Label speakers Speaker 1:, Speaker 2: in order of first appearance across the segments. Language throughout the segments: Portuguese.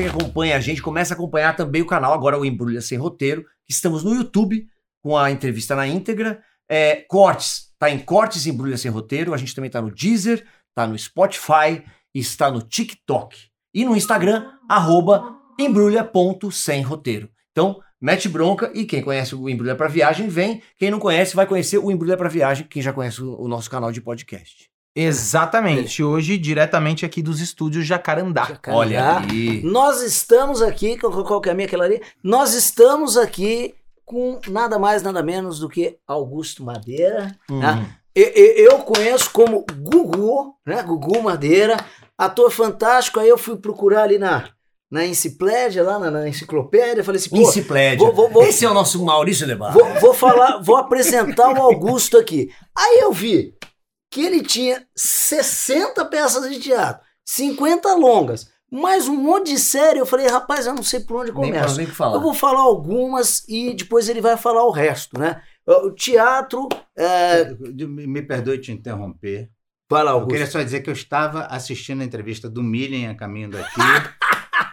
Speaker 1: você que acompanha a gente, começa a acompanhar também o canal, agora o Embrulha Sem Roteiro. Estamos no YouTube com a entrevista na íntegra. É, cortes, tá em Cortes Embrulha Sem Roteiro. A gente também tá no Deezer, tá no Spotify, está no TikTok. E no Instagram, arroba embrulha.semroteiro. Então, mete bronca e quem conhece o Embrulha para Viagem, vem. Quem não conhece, vai conhecer o Embrulha para Viagem, quem já conhece o, o nosso canal de podcast.
Speaker 2: Exatamente. Hoje, diretamente aqui dos estúdios Jacarandá.
Speaker 3: Jacarandá.
Speaker 1: Olha aí.
Speaker 3: Nós estamos aqui, qual, que é a minha aquela ali? Nós estamos aqui com nada mais, nada menos do que Augusto Madeira.
Speaker 1: Hum.
Speaker 3: né? E- e- Eu conheço como Gugu, né? Gugu Madeira, ator fantástico. Aí eu fui procurar ali na, na enciclopédia, lá na, na enciclopédia, falei assim, pô,
Speaker 1: Enciclédia.
Speaker 3: vou- vou- vou-
Speaker 1: Esse é o nosso Maurício Debar.
Speaker 3: Vou, vou falar, vou apresentar o Augusto aqui. Aí eu vi que ele tinha 60 peças de teatro, 50 longas, mais um monte de série. Eu falei, rapaz, eu não sei por onde começo.
Speaker 1: nem falar.
Speaker 3: Eu vou falar algumas e depois ele vai falar o resto, né? O teatro. É...
Speaker 4: Me perdoe te interromper.
Speaker 3: Vai lá,
Speaker 4: Eu
Speaker 3: Augusto.
Speaker 4: queria só dizer que eu estava assistindo a entrevista do Millen a caminho daqui.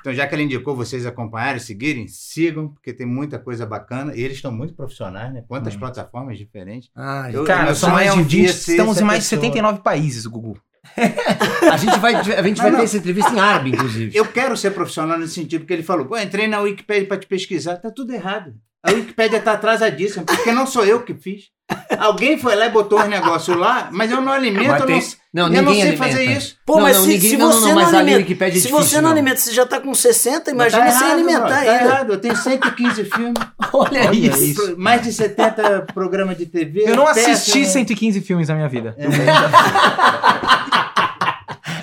Speaker 4: Então, já que ele indicou vocês acompanharem, seguirem, sigam, porque tem muita coisa bacana. E eles estão muito profissionais, né? Quantas
Speaker 1: Hum.
Speaker 4: plataformas diferentes.
Speaker 1: Ah,
Speaker 4: Eu-
Speaker 2: Cara, são mais de
Speaker 4: um
Speaker 2: 20.
Speaker 4: dia ser
Speaker 2: Estamos em mais de
Speaker 4: pessoa.
Speaker 2: 79 países, Gugu.
Speaker 1: a gente vai, a gente vai
Speaker 4: Não,
Speaker 1: ter
Speaker 4: não.
Speaker 1: essa entrevista em árabe, inclusive.
Speaker 4: Eu quero ser profissional nesse sentido, porque ele falou: pô, entrei na Wikipédia para te pesquisar. Tá tudo errado. A Wikipédia tá atrasadíssima, porque não sou eu que fiz. Alguém foi lá e botou os negócios lá, mas eu não alimento,
Speaker 1: tem-
Speaker 4: não,
Speaker 1: não,
Speaker 4: eu não
Speaker 1: ninguém
Speaker 4: sei
Speaker 1: alimenta.
Speaker 4: fazer isso.
Speaker 3: Pô,
Speaker 1: Não,
Speaker 3: mas
Speaker 1: não,
Speaker 3: se,
Speaker 1: ninguém-
Speaker 3: se
Speaker 1: não, não,
Speaker 3: você
Speaker 1: não,
Speaker 3: não,
Speaker 1: a
Speaker 3: alimenta,
Speaker 1: Wikipédia é
Speaker 3: se
Speaker 1: difícil,
Speaker 3: você não,
Speaker 1: não.
Speaker 3: alimenta, você já tá com 60,
Speaker 4: Mas
Speaker 3: imagina
Speaker 4: tá
Speaker 3: sem
Speaker 4: errado,
Speaker 3: alimentar
Speaker 4: mano, Tá
Speaker 3: ainda.
Speaker 4: errado, eu tenho 115 filmes,
Speaker 1: Olha,
Speaker 2: Olha
Speaker 1: isso.
Speaker 2: isso.
Speaker 4: mais de 70 programas de TV.
Speaker 2: Eu não
Speaker 4: peças,
Speaker 2: assisti
Speaker 4: né?
Speaker 2: 115 filmes na minha vida.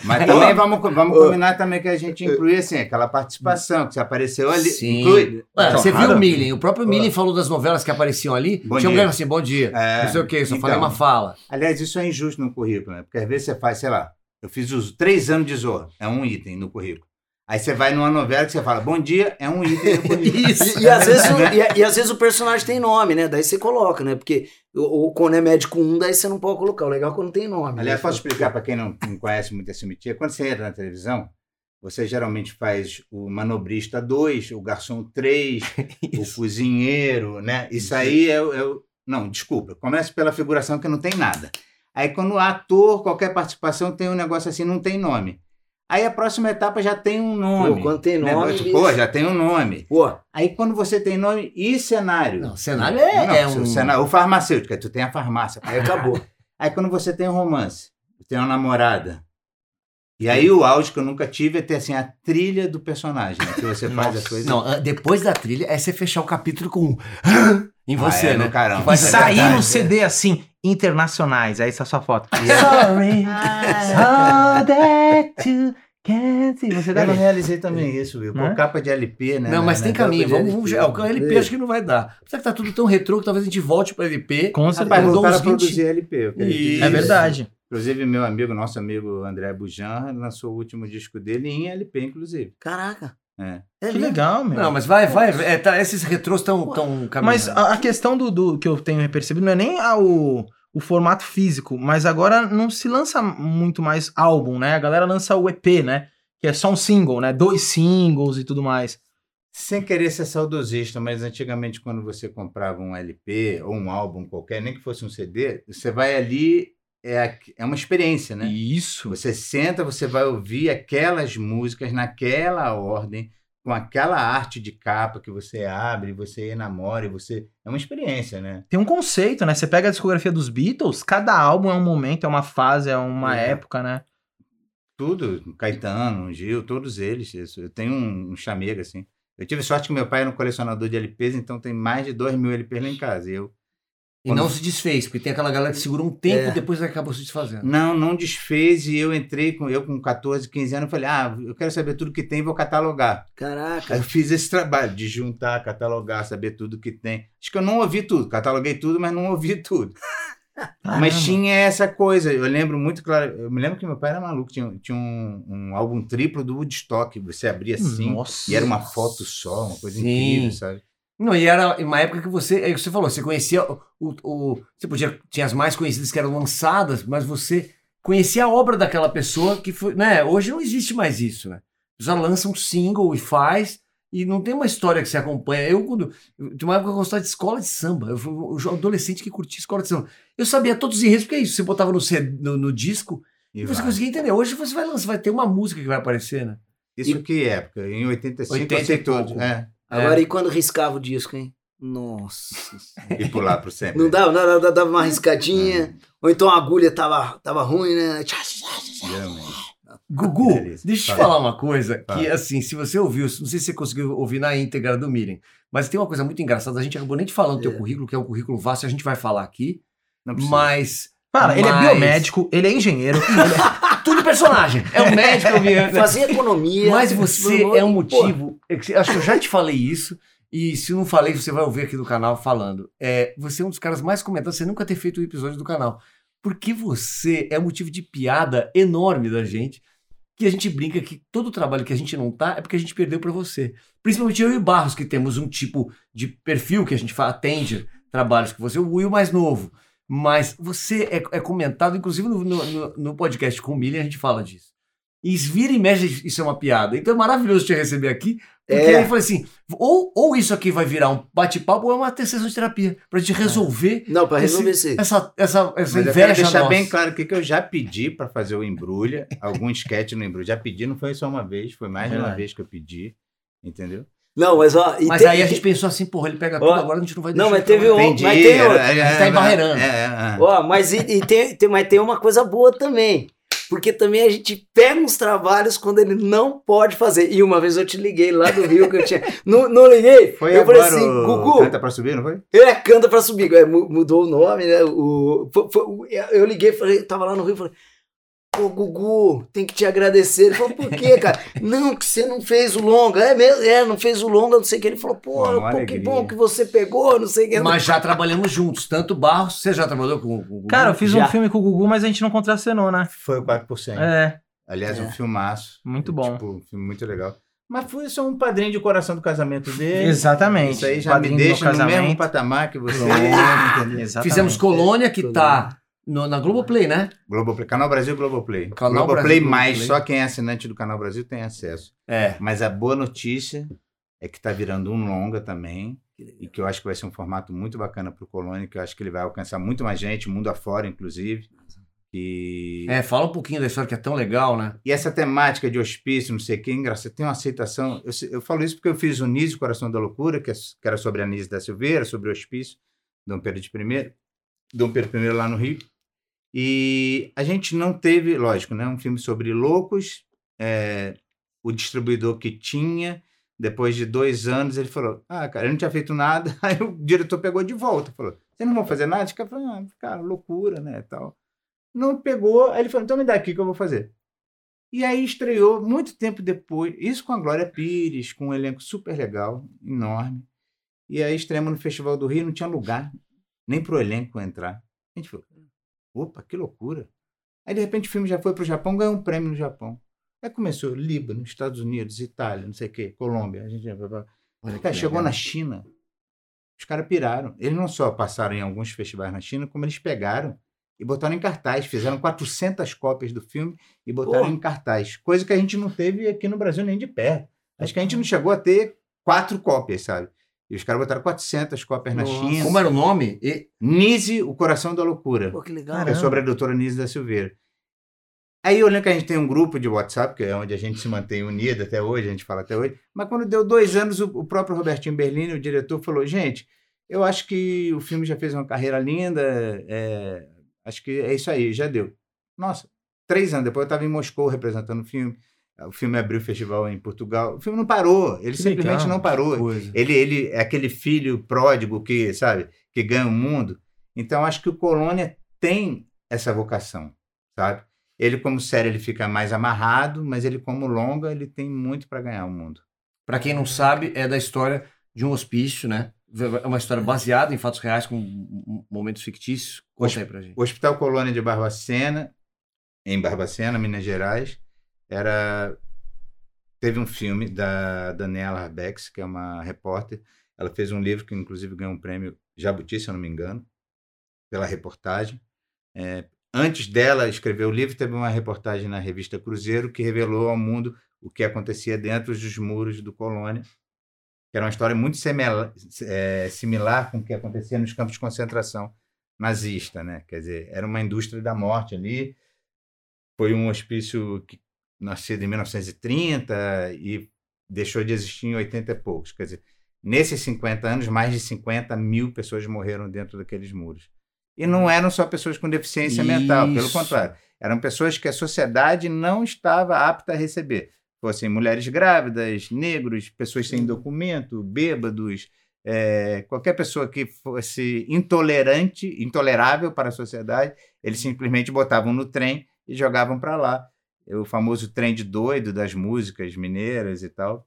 Speaker 4: Mas também vamos, vamos combinar também que a gente inclui assim, aquela participação que você apareceu ali.
Speaker 1: Sim.
Speaker 4: Inclui.
Speaker 1: Ué, você viu o Millen? O próprio Millen falou das novelas que apareciam ali.
Speaker 4: Bom
Speaker 1: Tinha um cara assim, bom dia.
Speaker 4: É,
Speaker 1: não sei o que, eu só
Speaker 4: então.
Speaker 1: falei uma fala.
Speaker 4: Aliás, isso é injusto no currículo, né? Porque às vezes você faz, sei lá, eu fiz os três anos de Zorro, é um item no currículo. Aí você vai numa novela que você fala, bom dia, é um item.
Speaker 1: Isso.
Speaker 3: E, e às vezes, o- e, e às vezes o personagem tem nome, né? Daí você coloca, né? Porque o, o- quando é médico 1, daí você não pode colocar. O legal é quando tem nome.
Speaker 4: Aliás,
Speaker 3: né?
Speaker 4: posso explicar para quem não, não conhece muito esse métier? Quando você entra na televisão, você geralmente faz o manobrista 2, o garçom 3, o cozinheiro, né? Isso aí é, é o... Não, desculpa, começa pela figuração que não tem nada. Aí quando o ator, qualquer participação, tem um negócio assim, não tem nome. Aí a próxima etapa já tem um nome.
Speaker 3: Pô, quando tem nome,
Speaker 4: Negócio,
Speaker 3: bicho.
Speaker 4: Pô, já tem um nome.
Speaker 3: Pô,
Speaker 4: Aí quando você tem nome e cenário.
Speaker 1: Não, cenário é,
Speaker 4: Não,
Speaker 1: é
Speaker 4: o
Speaker 1: um...
Speaker 4: cenário- o farmacêutico, tu tem a farmácia.
Speaker 3: aí acabou.
Speaker 4: Aí quando você tem um romance, tem uma namorada. E aí o auge que eu nunca tive é ter assim a trilha do personagem, né? que você faz as coisas.
Speaker 1: Não, depois da trilha é você fechar o capítulo com um em
Speaker 4: Ah,
Speaker 1: você,
Speaker 4: é,
Speaker 1: né?
Speaker 4: no caramba.
Speaker 2: E
Speaker 1: faz-
Speaker 2: sair
Speaker 1: verdade.
Speaker 2: no CD assim, internacionais. Aí essa é a sua foto. Sorry. so that you can't see. Você
Speaker 4: Eu
Speaker 2: tá
Speaker 4: não realizei também isso, viu?
Speaker 2: Né?
Speaker 4: Com capa de LP, né?
Speaker 1: Não, mas
Speaker 4: Na-
Speaker 1: tem
Speaker 4: na
Speaker 1: caminho. Vamos, vamos,
Speaker 4: LP.
Speaker 1: é, o LP acho que não vai dar. Apesar que tá tudo tão retrô que talvez a gente volte para LP.
Speaker 2: Com certeza.
Speaker 4: Voltaram
Speaker 1: uns
Speaker 4: a
Speaker 1: 20.
Speaker 4: produzir LP. eu.
Speaker 2: É verdade.
Speaker 4: Inclusive, meu amigo, nosso amigo André Bujan, lançou o último disco dele em LP, inclusive.
Speaker 3: Caraca.
Speaker 4: É.
Speaker 3: É
Speaker 2: Que legal, meu.
Speaker 1: Não, mas vai, vai. é, tá, esses retrôs estão tão caminhando.
Speaker 2: Mas a, a questão do, do que eu tenho percebido não é nem a- o, o formato físico, mas agora não se lança muito mais álbum, né? A galera lança o EP, né? Que é só um single, né? Dois singles e tudo mais.
Speaker 4: Sem querer ser saudosista, mas antigamente quando você comprava um LP ou um álbum qualquer, nem que fosse um CD, você vai ali, é, é uma experiência, né?
Speaker 2: Isso.
Speaker 4: Você senta, você vai ouvir aquelas músicas naquela ordem, com aquela arte de capa que você abre, você enamora, e você. É uma experiência, né?
Speaker 2: Tem um conceito, né? Você pega a discografia dos Beatles, cada álbum é um momento, é uma fase, é uma
Speaker 4: É.
Speaker 2: época, né?
Speaker 4: Tudo, Caetano, Gil, todos eles. Isso. Eu tenho um, um chamego, assim. Eu tive sorte que meu pai era um colecionador de LPs, então tem mais de 2 mil LPs lá em casa. E eu
Speaker 1: E não se desfez, porque tem aquela galera que segura um tempo
Speaker 3: É.
Speaker 1: e depois acabou se desfazendo.
Speaker 4: Não, não desfez e eu entrei com eu com 14, 15 anos, falei: "Ah, eu quero saber tudo que tem e vou catalogar". Aí
Speaker 3: Caraca.
Speaker 4: eu fiz esse trabalho de juntar, catalogar, saber tudo que tem. Acho que eu não ouvi tudo, cataloguei tudo, mas não ouvi tudo. Mas tinha essa coisa, eu lembro muito claro, eu me lembro que meu pai era maluco, tinha, tinha um, um álbum triplo do Woodstock, você abria assim,
Speaker 2: Nossa.
Speaker 4: e era uma foto só, uma coisa
Speaker 1: Sim.
Speaker 4: incrível, sabe?
Speaker 1: Não, e era uma época que você, é o que você falou, você conhecia o, o, você podia, tinha as mais conhecidas que eram lançadas, mas você conhecia a obra daquela pessoa que foi, né, hoje não existe mais isso, né? Já lança um single e faz, e não tem uma história que você acompanha. Eu, quando. Tem uma época eu gostava de escola de samba. Eu fui um adolescente que curtia escola de samba. Eu sabia todos os enredos, porque é isso. Você botava no, no, no disco
Speaker 4: E
Speaker 1: e você conseguia entender. Hoje você vai lançar, vai ter uma música que vai aparecer, né?
Speaker 4: Isso que época? Em 85
Speaker 1: 80
Speaker 4: eu sei
Speaker 1: e
Speaker 4: É.
Speaker 3: Agora, e quando riscava o disco, hein? Nossa.
Speaker 4: E pular pro sempre.
Speaker 3: Não dava, não, dava, dava uma riscadinha. Ou então a agulha tava, tava ruim, né?
Speaker 1: Gugu, deixa eu te
Speaker 4: Fala.
Speaker 1: falar uma coisa que,
Speaker 4: Fala.
Speaker 1: assim, se você ouviu, não sei se você conseguiu ouvir na íntegra do Miren, mas tem uma coisa muito engraçada, a gente acabou nem te falando do teu
Speaker 3: É.
Speaker 1: currículo, que é um currículo vasto, a gente vai falar aqui,
Speaker 4: Não precisa.
Speaker 1: mas
Speaker 2: Cara, ele é
Speaker 1: Mas-
Speaker 2: biomédico, ele é engenheiro. ele é-
Speaker 1: tudo personagem, é um médico,
Speaker 3: Fazia economia.
Speaker 1: mas você é um motivo, é acho que eu já te falei isso, e se não falei, você vai ouvir aqui do canal falando, é, você é um dos caras mais comentados, você nunca ter feito um episódio do canal, porque você é motivo de piada enorme da gente, que a gente brinca que todo o trabalho que a gente não tá é porque a gente perdeu pra você. Principalmente eu e o Barros, que temos um tipo de perfil que a gente atende trabalhos que você, o Will mais novo. Mas você é, é comentado, inclusive no, no- no- podcast com o Milha, a gente fala disso. E vira e mexe, isso é uma piada. Então é maravilhoso te receber aqui. Porque
Speaker 3: É.
Speaker 1: aí eu falei assim: ou, ou isso aqui vai virar um bate-papo ou é uma sessão de terapia. Pra gente resolver
Speaker 3: Não, pra resolver
Speaker 1: esse- essa, essa, essa
Speaker 4: Mas eu
Speaker 1: inveja
Speaker 4: deixar
Speaker 1: nossa.
Speaker 4: bem claro aqui que eu já pedi para fazer o Embrulha, algum sketch no Embrulha. Já pedi, não foi só uma vez, foi mais de uma vez que eu pedi, entendeu?
Speaker 3: Não, mas ó.
Speaker 1: Mas aí a
Speaker 3: te-
Speaker 1: gente pensou assim, porra, ele pega
Speaker 3: Ó,
Speaker 1: tudo, agora a gente não vai
Speaker 3: não,
Speaker 1: deixar.
Speaker 3: mas teve um- mas tem outro.
Speaker 1: Tá embarreirando.
Speaker 4: É, é, é.
Speaker 3: Ó, mas, e, e tem, tem- mas tem uma coisa boa também. Porque também a gente pega uns trabalhos quando ele não pode fazer. E uma vez eu te liguei lá do Rio que eu tinha. Não, não liguei?
Speaker 4: Foi
Speaker 3: eu
Speaker 4: agora
Speaker 3: falei assim,
Speaker 4: o
Speaker 3: Gugu,
Speaker 4: Canta pra subir, não foi?
Speaker 3: é, canta pra subir. É, mu- mudou o nome, né? O, foi- foi- eu liguei, falei, tava lá no Rio, falei, pô, Gugu, tem que te agradecer. Ele falou, por quê, cara? não, que você não fez o longa. É mesmo? É, não fez o longa, não sei o que. Ele falou, pô,
Speaker 4: Pô, uma
Speaker 3: pô que bom que você pegou, não sei o que.
Speaker 1: Mas já trabalhamos juntos, tanto Barros, você já trabalhou com, o Gugu?
Speaker 2: Cara, eu fiz
Speaker 3: Já.
Speaker 2: um filme com o Gugu, mas a gente não contracenou, né?
Speaker 4: Foi o 4%.
Speaker 2: É,
Speaker 4: Aliás,
Speaker 3: É.
Speaker 4: um filmaço.
Speaker 2: Muito bom.
Speaker 4: Tipo, um filme muito legal. Mas foi só um padrinho de coração do casamento dele.
Speaker 2: exatamente.
Speaker 4: Isso aí já
Speaker 2: Padrinho
Speaker 4: me deixa no mesmo patamar que você.
Speaker 1: Fizemos Colônia, que tá no- na Globoplay, né?
Speaker 4: Globoplay, Canal Brasil Globoplay.
Speaker 1: Canal
Speaker 4: Globoplay
Speaker 1: Brasil,
Speaker 4: mais,
Speaker 1: Globoplay.
Speaker 4: só quem é assinante do Canal Brasil tem acesso.
Speaker 1: É.
Speaker 4: Mas a boa notícia é que está virando um longa também. E que eu acho que vai ser um formato muito bacana para o Colônia, que eu acho que ele vai alcançar muito mais gente, mundo afora, inclusive. E,
Speaker 1: É, fala um pouquinho da história que é tão legal, né?
Speaker 4: e essa temática de hospício, não sei o que, engraçado, tem uma aceitação. Eu, eu falo isso porque eu fiz o Nise, Coração da Loucura, que, é- que era sobre a Nise da Silveira, sobre o hospício, Dom Pedro de I, Dom Pedro I lá no Rio. E a gente não teve, lógico, né, um filme sobre loucos. é, o distribuidor que tinha, depois de dois anos, ele falou: Ah, cara, eu não tinha feito nada. Aí o diretor pegou de volta, falou: Vocês não vão fazer nada? Os caras falaram: ah, Cara, loucura, né? Tal. Não pegou, aí ele falou: Então me dá aqui que eu vou fazer. E aí estreou muito tempo depois, isso com a Glória Pires, com um elenco super legal, enorme. E aí estreamos no Festival do Rio, não tinha lugar nem pro elenco entrar. A gente falou, opa, que loucura. Aí de repente o filme já foi pro Japão, ganhou um prêmio no Japão. Aí começou Líbano, Estados Unidos, Itália, não sei o quê, Colômbia. A gente Cara, chegou na China, os caras piraram. Eles não só passaram em alguns festivais na China, como eles pegaram e botaram em cartaz. Fizeram 400 cópias do filme e botaram
Speaker 3: Pô.
Speaker 4: em cartaz. Coisa que a gente não teve aqui no Brasil nem de perto. Acho que a gente não chegou a ter quatro cópias, sabe? E os caras botaram 400 cópias na
Speaker 3: Nossa.
Speaker 4: China.
Speaker 1: Como era o nome? E-
Speaker 4: Nise, o coração da loucura.
Speaker 3: Pô, que legal.
Speaker 4: É sobre a doutora Nise da Silveira. Aí eu lembro que a gente tem um grupo de WhatsApp, que é onde a gente se mantém unido até hoje, a gente fala até hoje. Mas quando deu dois anos, o, o próprio Robertinho Berlini, o diretor, falou: gente, eu acho que o filme já fez uma carreira linda, é, acho que é isso aí, já deu. Nossa, três anos depois eu estava em Moscou representando o filme. O filme abriu o festival em Portugal. O filme não parou, ele
Speaker 2: Que
Speaker 4: simplesmente
Speaker 2: legal.
Speaker 4: não parou.
Speaker 1: Coisa.
Speaker 4: Ele, ele é aquele filho pródigo que, sabe, que ganha o mundo. Então, acho que o Colônia tem essa vocação, sabe? Ele, como série, ele fica mais amarrado, mas ele, como longa, ele tem muito para ganhar o mundo.
Speaker 1: Pra quem não sabe, é da história de um hospício, né? É uma história baseada em fatos reais com momentos fictícios. Conta aí pra gente.
Speaker 4: O Hospital Colônia de Barbacena, em Barbacena, Minas Gerais, era teve um filme da Daniela Arbex, que é uma repórter. Ela fez um livro que, inclusive, ganhou um prêmio Jabuti, se eu não me engano, pela reportagem. É, antes dela escrever o livro, teve uma reportagem na revista Cruzeiro que revelou ao mundo o que acontecia dentro dos muros do Colônia, que era uma história muito semela- é, similar com o que acontecia nos campos de concentração nazista, né? Quer dizer, era uma indústria da morte ali. Foi um hospício que nascido em 1930 e deixou de existir em 80 e poucos. Quer dizer, nesses 50 anos, mais de 50 mil pessoas morreram dentro daqueles muros. E não eram só pessoas com deficiência mental, pelo
Speaker 1: Isso.
Speaker 4: contrário. Eram pessoas que a sociedade não estava apta a receber. Fossem mulheres grávidas, negros, pessoas sem documento, bêbados, é, qualquer pessoa que fosse intolerante, intolerável para a sociedade, eles simplesmente botavam no trem e jogavam para lá. O famoso trem de doido das músicas mineiras e tal.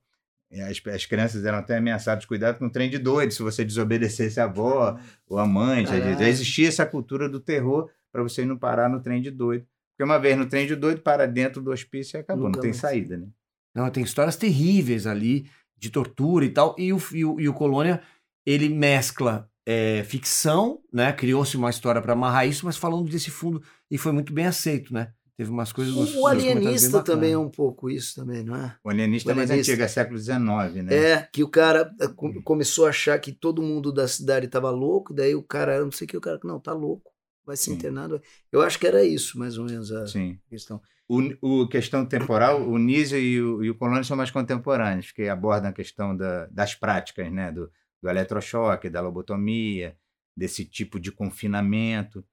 Speaker 4: E As, as crianças eram até ameaçadas, cuidado com o trem de doido, se você desobedecesse a avó ou a mãe. Já, já existia essa cultura do terror para você não parar no trem de doido. Porque uma vez no trem de doido, para dentro do hospício e acabou,
Speaker 3: Nunca
Speaker 4: não tem
Speaker 3: mais.
Speaker 4: saída, né?
Speaker 1: Não, tem histórias terríveis ali, de tortura e tal. E o, e o, e o Colônia, ele mescla é, ficção, né? Criou-se uma história para amarrar isso, mas falando desse fundo, e foi muito bem aceito, né? Teve umas coisas. uns-
Speaker 3: O alienista também é um pouco isso também, não é?
Speaker 4: O alienista é mais
Speaker 3: alienista.
Speaker 4: antigo, é século XIX, né?
Speaker 3: É, que o cara eh, co- começou a achar que todo mundo da cidade tava louco, daí o cara, não sei o que, o cara, não, tá louco, vai ser
Speaker 4: Sim.
Speaker 3: internado. Eu acho que era isso, mais ou menos, a
Speaker 4: Sim.
Speaker 3: questão.
Speaker 4: O, o questão temporal, o Nísio e o, e o Colônia são mais contemporâneos, que abordam a questão da- das práticas, né? Do, do eletrochoque, da lobotomia, desse tipo de confinamento.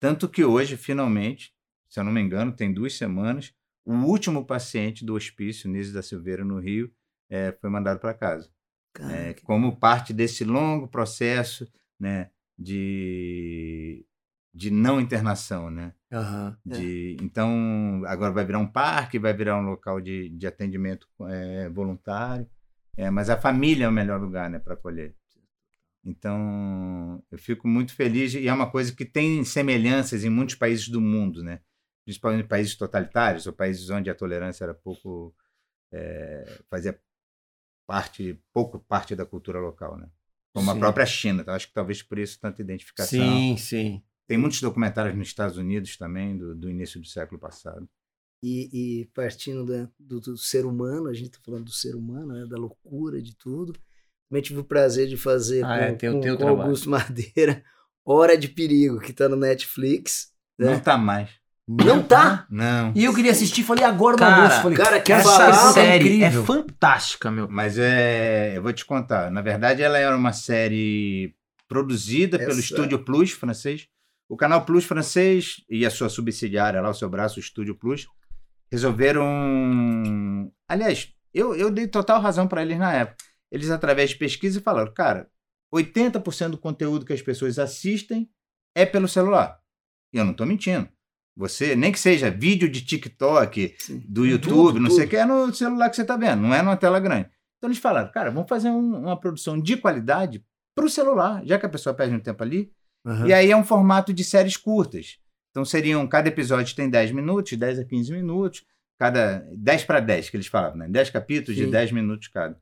Speaker 4: Tanto que hoje, finalmente, se eu não me engano, tem duas semanas, o último paciente do hospício, Nísio da Silveira, no Rio, eh, foi mandado para casa. É, como parte desse longo processo né, de, de não internação, né?
Speaker 3: É.
Speaker 4: De, Então, agora vai virar um parque, vai virar um local de, de atendimento é, voluntário, é, mas a família é o melhor lugar né, para acolher. Então, eu fico muito feliz e é uma coisa que tem semelhanças em muitos países do mundo, né? Principalmente países totalitários ou países onde a tolerância era pouco é, fazia parte pouco parte da cultura local, né? Como a
Speaker 1: Sim.
Speaker 4: própria China. Então, acho que talvez por isso tanta identificação.
Speaker 1: Sim, sim.
Speaker 4: Tem muitos documentários nos Estados Unidos também, do, do início do século passado.
Speaker 3: E, e partindo da- do, do ser humano, a gente tá falando do ser humano, né, da loucura, de tudo. Também tive o prazer de fazer
Speaker 1: Ah,
Speaker 3: com,
Speaker 1: é, tem o
Speaker 3: com,
Speaker 1: teu
Speaker 3: com. Augusto Madeira, Hora de Perigo, que tá no Netflix. né?
Speaker 4: Não tá mais.
Speaker 3: Não tá?
Speaker 4: Não.
Speaker 1: E eu queria assistir, falei agora no
Speaker 2: Cara,
Speaker 1: almoço. Falei,
Speaker 3: cara, que
Speaker 2: Essa série
Speaker 1: incrível.
Speaker 2: é fantástica, meu.
Speaker 4: Mas é, eu vou te contar. Na verdade, ela era uma série produzida pelo
Speaker 3: Essa-
Speaker 4: Estúdio Plus francês. O canal Plus francês e a sua subsidiária lá, o seu braço, o Estúdio Plus, resolveram. Aliás, eu, eu dei total razão para eles na época. Eles, através de pesquisa, falaram: cara, 80% do conteúdo que as pessoas assistem é pelo celular. E eu não estou mentindo. Você, nem que seja vídeo de TikTok,
Speaker 3: Sim.
Speaker 4: do YouTube, não
Speaker 3: tudo.
Speaker 4: sei o que, é no celular que você está vendo, não é numa tela grande. Então eles falaram, cara, vamos fazer um- uma produção de qualidade para o celular, já que a pessoa perde um tempo ali.
Speaker 1: Aham.
Speaker 4: E aí é um formato de séries curtas. Então seriam, cada episódio tem 10 minutos, 10 a 15 minutos, cada 10 para 10 que eles falavam, né? 10 capítulos de
Speaker 3: Sim.
Speaker 4: 10 minutos cada.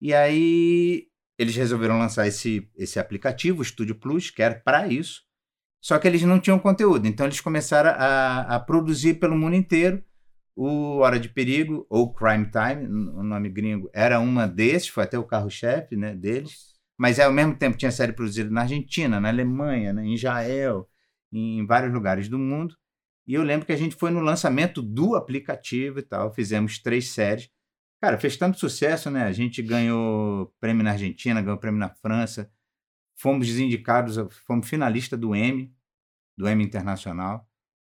Speaker 4: E aí eles resolveram lançar esse, esse aplicativo, o Studio Plus, que era para isso. Só que eles não tinham conteúdo, então eles começaram a, a produzir pelo mundo inteiro o Hora de Perigo, ou Crime Time, o nome gringo, era uma desses, foi até o carro-chefe né, deles. Mas é, ao mesmo tempo tinha série produzida na Argentina, na Alemanha, né, em Israel, em vários lugares do mundo. E eu lembro que a gente foi no lançamento do aplicativo e tal, fizemos três séries. Cara, fez tanto sucesso, né? A gente ganhou prêmio na Argentina, ganhou prêmio na França, fomos indicados, fomos finalista do Emmy, do Emmy Internacional.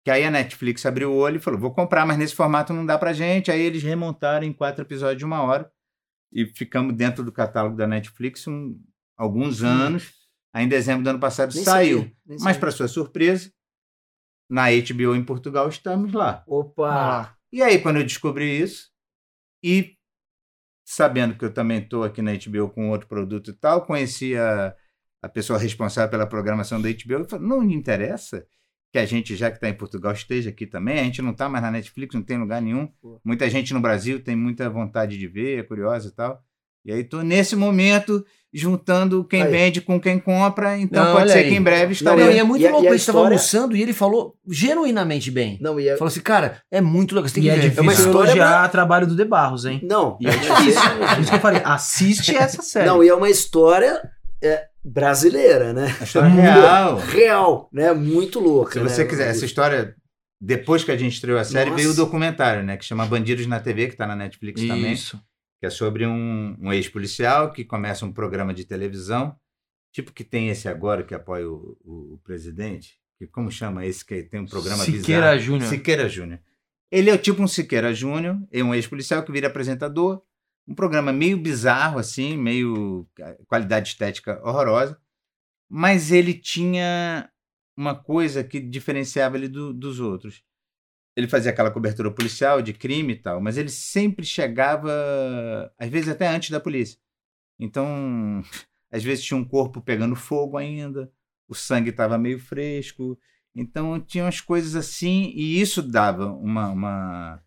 Speaker 4: Que aí a Netflix abriu o olho e falou: vou comprar, mas nesse formato não dá pra gente. Aí eles remontaram em quatro episódios de uma hora e ficamos dentro do catálogo da Netflix um- alguns anos. Aí em dezembro do ano passado
Speaker 3: Nem
Speaker 4: saiu.
Speaker 3: sabia,
Speaker 4: Mas, para sua surpresa, na HBO em Portugal estamos lá.
Speaker 3: Opa!
Speaker 4: E aí, quando eu descobri isso, e sabendo que eu também estou aqui na HBO com outro produto e tal, conheci a, a pessoa responsável pela programação da HBO falei, não me interessa que a gente, já que está em Portugal, esteja aqui também. A gente não está mais na Netflix, não tem lugar nenhum.
Speaker 3: Pô.
Speaker 4: Muita gente no Brasil tem muita vontade de ver, é curiosa e tal. E aí tô nesse momento juntando quem
Speaker 3: Aí.
Speaker 4: vende com quem compra, então
Speaker 1: Não,
Speaker 4: pode ser
Speaker 1: aí.
Speaker 4: que em breve estarei.
Speaker 1: não, e é muito
Speaker 3: E
Speaker 1: louco.
Speaker 3: e a
Speaker 1: Ele estava
Speaker 3: história-
Speaker 1: almoçando e ele falou genuinamente bem.
Speaker 3: Não, e é,
Speaker 1: Falou assim, cara, é muito legal. Você tem
Speaker 2: E
Speaker 1: que
Speaker 2: é
Speaker 1: ver.
Speaker 2: difícil
Speaker 3: uma história
Speaker 2: elogiar o trabalho do De Barros, hein?
Speaker 3: não,
Speaker 2: E é difícil. Por isso que eu falei, assiste essa série.
Speaker 3: não, e é uma história é, brasileira, né?
Speaker 4: A história é real.
Speaker 3: Real, né? Muito louca.
Speaker 4: Se
Speaker 3: né?
Speaker 4: você quiser, essa história, depois que a gente estreou a série,
Speaker 3: Nossa.
Speaker 4: veio o documentário, né? Que chama Bandidos na TV, que tá na Netflix também.
Speaker 2: Isso.
Speaker 4: Que é sobre um, um ex-policial que começa um programa de televisão, tipo que tem esse agora que apoia o, o- o presidente. Que, como chama esse que tem um programa
Speaker 2: Siqueira
Speaker 4: bizarro?
Speaker 2: Júnior.
Speaker 4: Siqueira Júnior. Ele é tipo um Siqueira Júnior, é um ex-policial que vira apresentador. Um programa meio bizarro, assim, meio eh, qualidade estética horrorosa. Mas ele tinha uma coisa que diferenciava ele do- dos outros. Ele fazia aquela cobertura policial de crime e tal, mas ele sempre chegava, às vezes até antes da polícia. Então, às vezes tinha um corpo pegando fogo ainda, o sangue estava meio fresco. Então, tinha umas coisas assim, e isso dava uma, uma,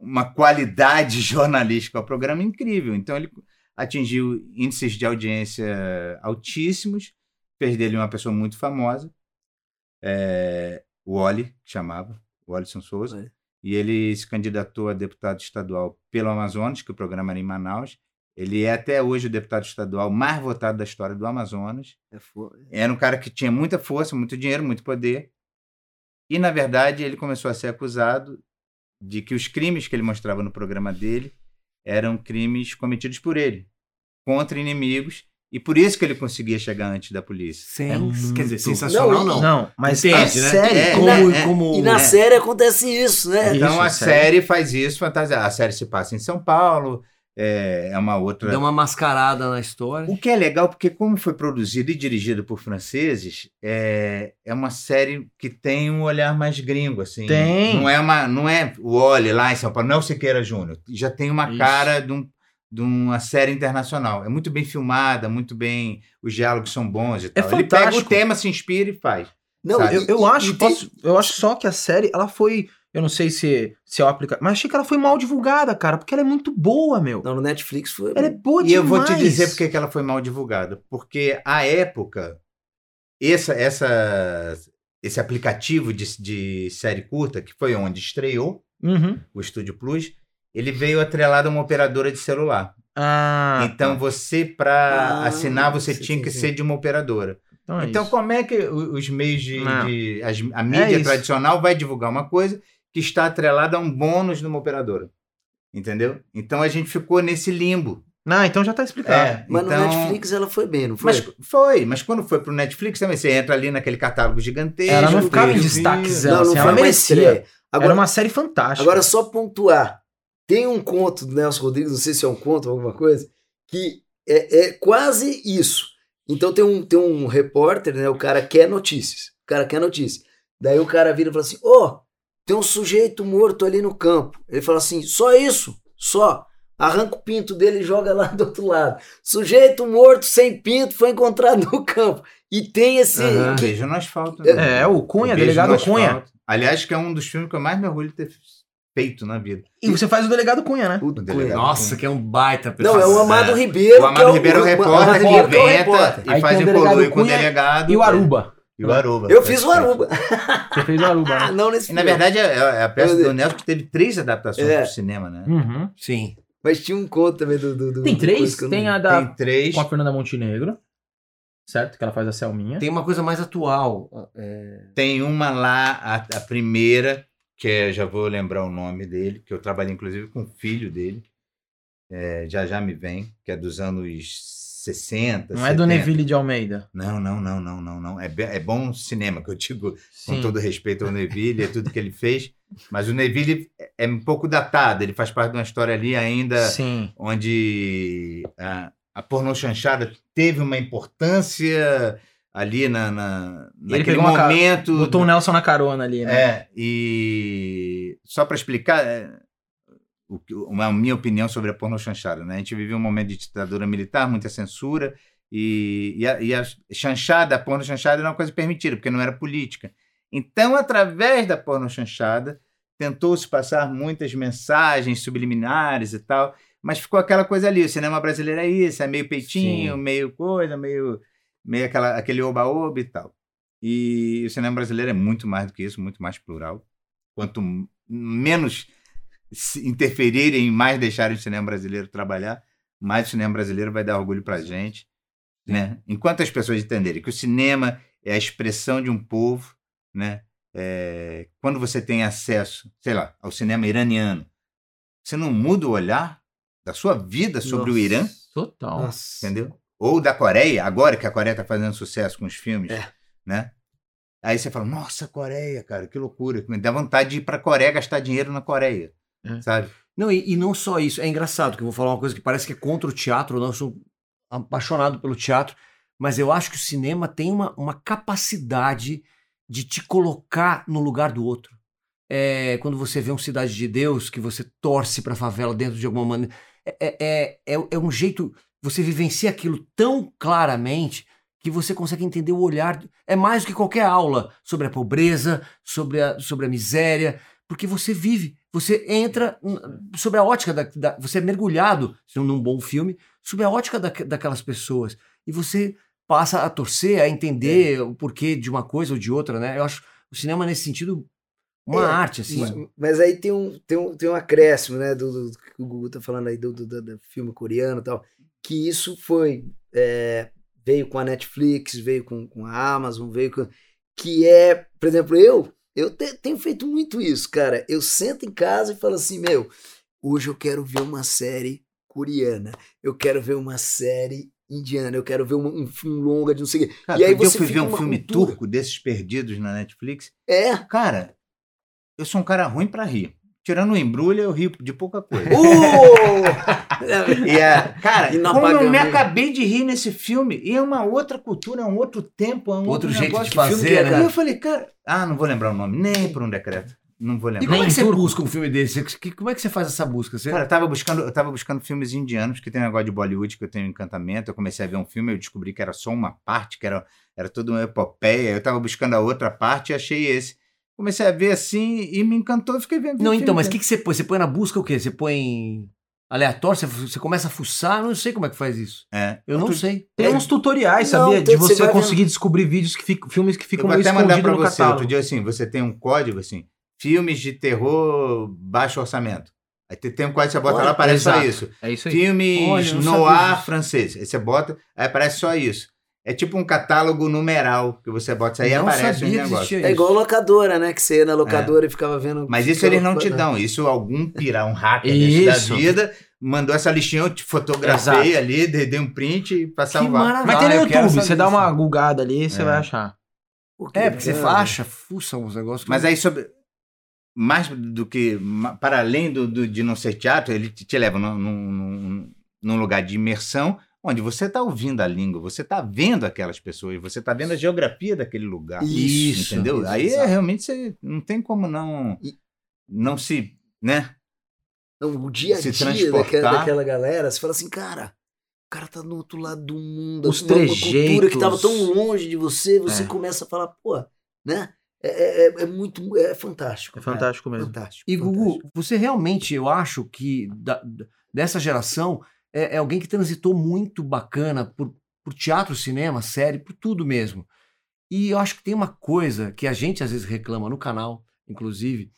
Speaker 4: uma qualidade jornalística ao programa incrível. Então, ele atingiu índices de audiência altíssimos, fez dele uma pessoa muito famosa, é, o Oli, que chamava, o Olisson Souza,
Speaker 3: Oli.
Speaker 4: e ele se candidatou a deputado estadual pelo Amazonas, que o programa era em Manaus. Ele é até hoje o deputado estadual mais votado da história do Amazonas.
Speaker 3: É fo-
Speaker 4: Era um cara que tinha muita força, muito dinheiro, muito poder. E, na verdade, ele começou a ser acusado de que os crimes que ele mostrava no programa dele eram crimes cometidos por ele, contra inimigos, e por isso que ele conseguia chegar antes da polícia.
Speaker 1: Sem-
Speaker 2: É
Speaker 1: quer dizer,
Speaker 2: muito-
Speaker 1: sensacional
Speaker 3: Não,
Speaker 1: não.
Speaker 2: Não, mas
Speaker 1: Entende,
Speaker 2: a
Speaker 1: né?
Speaker 2: série...
Speaker 4: É,
Speaker 1: como,
Speaker 4: é, é.
Speaker 1: como...
Speaker 3: E na
Speaker 4: É.
Speaker 3: série acontece isso, né?
Speaker 2: Isso,
Speaker 4: Então a
Speaker 2: a série.
Speaker 4: série faz isso, fantasia. A série se passa em São Paulo, é, é uma outra.
Speaker 1: Deu uma mascarada na história.
Speaker 4: O que é legal, porque como foi produzido e dirigido por franceses, é, é uma série que tem um olhar mais gringo, assim.
Speaker 2: Tem.
Speaker 4: Não é, uma, não é o Oli lá em São Paulo, não é o Siqueira Júnior. Já tem uma
Speaker 2: Isso.
Speaker 4: cara de, um- de uma série internacional. É muito bem filmada, muito bem... Os diálogos são bons e tal. Ele pega o
Speaker 2: fantástico.
Speaker 4: tema, se inspira e faz.
Speaker 3: Não,
Speaker 4: Sabe?
Speaker 2: Eu, eu acho,
Speaker 3: e
Speaker 2: posso- eu acho só que a série, ela foi. Eu não sei se, se é mas achei que ela foi mal divulgada, cara, porque ela é muito boa, meu.
Speaker 3: Não, no Netflix foi.
Speaker 2: Ela é boa
Speaker 4: E
Speaker 2: demais.
Speaker 4: eu vou te dizer porque que ela foi mal divulgada. Porque, à época, essa, essa, esse aplicativo de, de série curta, que foi onde estreou
Speaker 2: Uhum.
Speaker 4: o Estúdio Plus, ele veio atrelado a uma operadora de celular.
Speaker 2: Ah,
Speaker 4: então,
Speaker 2: tá.
Speaker 4: você, para
Speaker 3: Ah,
Speaker 4: assinar, você
Speaker 3: sim,
Speaker 4: tinha que
Speaker 3: sim.
Speaker 4: ser de uma operadora.
Speaker 2: então, é
Speaker 4: então, como é que os meios de.
Speaker 2: Não.
Speaker 4: de- as- a mídia
Speaker 2: isso.
Speaker 4: tradicional vai divulgar uma coisa que está atrelada a um bônus de uma operadora? Entendeu? Então a gente ficou nesse limbo.
Speaker 2: Não, então já tá explicado.
Speaker 4: É,
Speaker 3: Mas
Speaker 4: então...
Speaker 3: no Netflix ela foi bem, não foi?
Speaker 4: Mas foi, mas quando foi pro Netflix também, você entra ali naquele catálogo gigantesco.
Speaker 2: Ela não ficava em
Speaker 4: tem-
Speaker 2: destaque, Zé.
Speaker 3: não, não
Speaker 2: assim,
Speaker 3: foi
Speaker 2: ela
Speaker 3: uma
Speaker 2: merecia.
Speaker 3: Agora,
Speaker 2: Era uma série fantástica.
Speaker 3: agora, só pontuar. Tem um conto do Nelson Rodrigues, não sei se é um conto ou alguma coisa, que é, é quase isso. Então tem um, tem um repórter, né? O cara quer notícias. O cara quer notícias. Daí o cara vira e fala assim: Ô, tem um sujeito morto ali no campo. Ele fala assim: só isso, só. Arranca o pinto dele e joga lá do outro lado. Sujeito morto sem pinto foi encontrado no campo. E tem esse.
Speaker 1: Aham.
Speaker 4: Um beijo no asfalto. né?
Speaker 2: É, o Cunha,
Speaker 4: beijo
Speaker 2: delegado Cunha.
Speaker 4: asfalto. Aliás, que é um dos filmes que eu mais me orgulho de ter feito na vida.
Speaker 2: E você faz o delegado Cunha, né?
Speaker 3: O
Speaker 4: O delegado.
Speaker 1: Nossa, que é um baita
Speaker 3: Não, é o. Amado
Speaker 4: É.
Speaker 3: Ribeiro.
Speaker 4: O Amado Ribeiro é o repórter que
Speaker 3: Ribeiro que é o
Speaker 4: inventa
Speaker 3: repórter.
Speaker 4: e faz
Speaker 2: o
Speaker 4: o colui
Speaker 2: delegado
Speaker 4: com o
Speaker 2: Cunha
Speaker 4: delegado.
Speaker 2: E o Aruba.
Speaker 4: E o Aruba.
Speaker 3: Eu fiz o Aruba.
Speaker 2: Você fez o Aruba, né?
Speaker 3: não nesse
Speaker 4: E, na verdade, é, é a peça
Speaker 3: Eu-
Speaker 4: do Nelson que teve três adaptações
Speaker 3: É.
Speaker 4: pro cinema, né?
Speaker 2: Uhum.
Speaker 1: Sim.
Speaker 3: Mas tinha um conto também do. do, do
Speaker 2: Tem
Speaker 3: do
Speaker 2: três?
Speaker 3: não-
Speaker 2: Tem a da
Speaker 4: Tem três.
Speaker 2: com a Fernanda Montenegro, certo? Que ela faz a Selminha.
Speaker 1: Tem uma coisa mais atual. é,
Speaker 4: Tem uma lá, a, a primeira, que é, já vou lembrar o nome dele, que eu trabalhei inclusive com o filho dele. É, já já me vem, que é dos anos 60.
Speaker 2: Não é do
Speaker 4: 70.
Speaker 2: Neville de Almeida.
Speaker 4: Não, não, não, não, não, não. É, é bom cinema, que eu digo com
Speaker 2: Sim.
Speaker 4: todo respeito ao Neville, é tudo que ele fez. Mas o Neville é- é um pouco datado, ele faz parte de uma história ali ainda
Speaker 2: Sim.
Speaker 4: onde a, a pornô chanchada teve uma importância ali na, na,
Speaker 2: Ele
Speaker 4: naquele momento.
Speaker 2: Botou o Nelson na carona ali, né?
Speaker 4: É, e só para explicar uma minha opinião sobre a pornô chanchada, né? A gente vivia um momento de ditadura militar, muita censura, e, e, a, e a chanchada, a pornô chanchada era uma coisa permitida, porque não era política. Então, através da pornô chanchada, tentou-se passar muitas mensagens subliminares e tal, Mas ficou aquela coisa ali, o cinema brasileiro é isso, é meio peitinho,
Speaker 1: Sim.
Speaker 4: meio coisa, meio, meio aquela, aquele oba-oba e tal. E o cinema brasileiro é muito mais do que isso, muito mais plural. Quanto menos interferirem e mais deixarem o cinema brasileiro trabalhar, mais o cinema brasileiro vai dar orgulho pra gente. Né? Enquanto as pessoas entenderem que o cinema é a expressão de um povo, né? É, quando você tem acesso, sei lá, ao cinema iraniano, você não muda o olhar da sua vida sobre o
Speaker 2: Nossa,
Speaker 4: Irã,
Speaker 2: Total.
Speaker 3: Nossa.
Speaker 4: entendeu? Ou da Coreia, agora que a Coreia está fazendo sucesso com os filmes,
Speaker 3: É.
Speaker 4: né? Aí você fala, nossa, Coreia, cara, que loucura. Me dá vontade de ir para a Coreia gastar dinheiro na Coreia,
Speaker 2: É.
Speaker 4: sabe?
Speaker 1: Não, e, e não só isso. É engraçado que eu vou falar uma coisa que parece que é contra o teatro. Eu não sou apaixonado pelo teatro, mas eu acho que o cinema tem uma, uma capacidade de te colocar no lugar do outro. É, quando você vê um Cidade de Deus, que você torce pra favela dentro de alguma maneira. É, é, é, é um jeito. Você vivencia aquilo tão claramente que você consegue entender o olhar. É mais do que qualquer aula sobre a pobreza, sobre a, sobre a miséria, porque você vive, você entra sobre a ótica da, da- você é mergulhado num bom filme sobre a ótica da, daquelas pessoas e você passa a torcer, a entender o porquê de uma coisa ou de outra, né? Eu acho o cinema nesse sentido uma
Speaker 3: É,
Speaker 1: arte assim.
Speaker 3: Ma- Mas aí tem um, tem um, tem um acréscimo, né? Do, do- que o Gugu tá falando aí do, do, do- do filme coreano e tal. Que isso foi. é, veio com a Netflix, veio com, com a Amazon, veio com. Que é, por exemplo, eu. Eu te- tenho feito muito isso, cara. Eu sento em casa e falo assim, meu, hoje eu quero ver uma série coreana. Eu quero ver uma série indiana. Eu quero ver um, um filme longa de não sei o quê.
Speaker 4: Cara,
Speaker 3: E aí
Speaker 4: eu fui ver um filme
Speaker 3: cultura.
Speaker 4: turco desses perdidos na Netflix.
Speaker 3: É.
Speaker 4: Cara, eu sou um cara ruim para rir. Tirando o embrulho, eu rio de pouca coisa.
Speaker 3: Uh!
Speaker 4: E é, cara, como eu me acabei de rir nesse filme, e é uma outra cultura, é um outro tempo, é um
Speaker 1: Outro
Speaker 4: outro,
Speaker 1: jeito
Speaker 4: negócio.
Speaker 1: de fazer,
Speaker 3: que é,
Speaker 1: né?
Speaker 4: E eu falei, cara, ah, não vou lembrar o nome, nem por um decreto. Não vou
Speaker 1: E
Speaker 4: lembrar.
Speaker 1: como é que você busca um filme desse? Que- Como é que você faz essa busca? Você...
Speaker 4: Cara, eu tava buscando, eu tava buscando filmes indianos, que tem um negócio de Bollywood que eu tenho encantamento. Eu comecei a ver um filme, eu descobri que era só uma parte, que era, era toda uma epopeia. Eu tava buscando a outra parte e achei esse. Comecei a ver assim e me encantou e fiquei vendo.
Speaker 1: Não, então, mas o que, que você põe? Você põe na busca o quê? Você põe aleatório? Você, você começa a fuçar? Não sei como é que faz isso.
Speaker 4: É.
Speaker 1: Eu não
Speaker 4: Outro-
Speaker 1: sei.
Speaker 2: Tem uns tutoriais,
Speaker 3: Não,
Speaker 2: sabia? de
Speaker 3: você
Speaker 2: você conseguir descobrir vídeos que ficam, filmes que
Speaker 4: Eu
Speaker 2: ficam
Speaker 4: vou
Speaker 2: meio
Speaker 4: até mandar
Speaker 2: escondidos
Speaker 4: pra
Speaker 2: no
Speaker 4: você
Speaker 2: catálogo.
Speaker 4: outro dia assim, você tem um código assim, filmes de terror baixo orçamento. Aí tem- tem um código, você bota
Speaker 3: Olha,
Speaker 4: lá, aparece só
Speaker 2: exato.
Speaker 4: isso.
Speaker 2: É isso aí.
Speaker 4: Filmes
Speaker 1: Olha,
Speaker 4: noir francês. Aí você bota, aí aparece só isso. É tipo um catálogo numeral que você bota isso aí e
Speaker 1: não
Speaker 4: aparece
Speaker 1: sabia
Speaker 4: um negócio.
Speaker 3: É igual locadora, né? Que você ia na locadora e ficava vendo.
Speaker 4: Mas isso eles não te dão. Isso algum pirá, um hacker da vida, mandou essa listinha, eu te fotografei
Speaker 2: Exato.
Speaker 4: ali, dei, dei um print e pra salvar.
Speaker 1: maravilha.
Speaker 2: Mas tem no
Speaker 1: Ah,
Speaker 2: YouTube, você dá uma gulgada ali, você
Speaker 4: É.
Speaker 2: vai achar.
Speaker 1: É, porque você acha, fuça uns negócios.
Speaker 4: Mas aí sobre. Mais do que. Para além do, do- de não ser teatro, ele te, te leva num- num- num lugar de imersão, onde você está ouvindo a língua, você está vendo aquelas pessoas, você está vendo a geografia daquele lugar.
Speaker 3: Isso,
Speaker 4: entendeu?
Speaker 3: isso,
Speaker 4: aí é, realmente você não tem como não.
Speaker 3: E-
Speaker 4: Não se. né?
Speaker 3: Não, o dia a dia daquela, daquela galera, você fala assim, cara, o cara tá do outro lado do mundo,
Speaker 2: Os
Speaker 3: uma, cultura que tava
Speaker 2: trejeitos.
Speaker 3: tão longe de você, você
Speaker 2: É.
Speaker 3: começa a falar, pô, né? É, é, é- é muito, é fantástico.
Speaker 2: É
Speaker 3: cara.
Speaker 2: fantástico mesmo.
Speaker 3: Fantástico.
Speaker 1: E Gugu,
Speaker 3: fantástico.
Speaker 1: você realmente, eu acho que da- dessa geração é, é alguém que transitou muito bacana por, por teatro, cinema, série, por tudo mesmo. E eu acho que tem uma coisa que a gente às vezes reclama no canal, inclusive,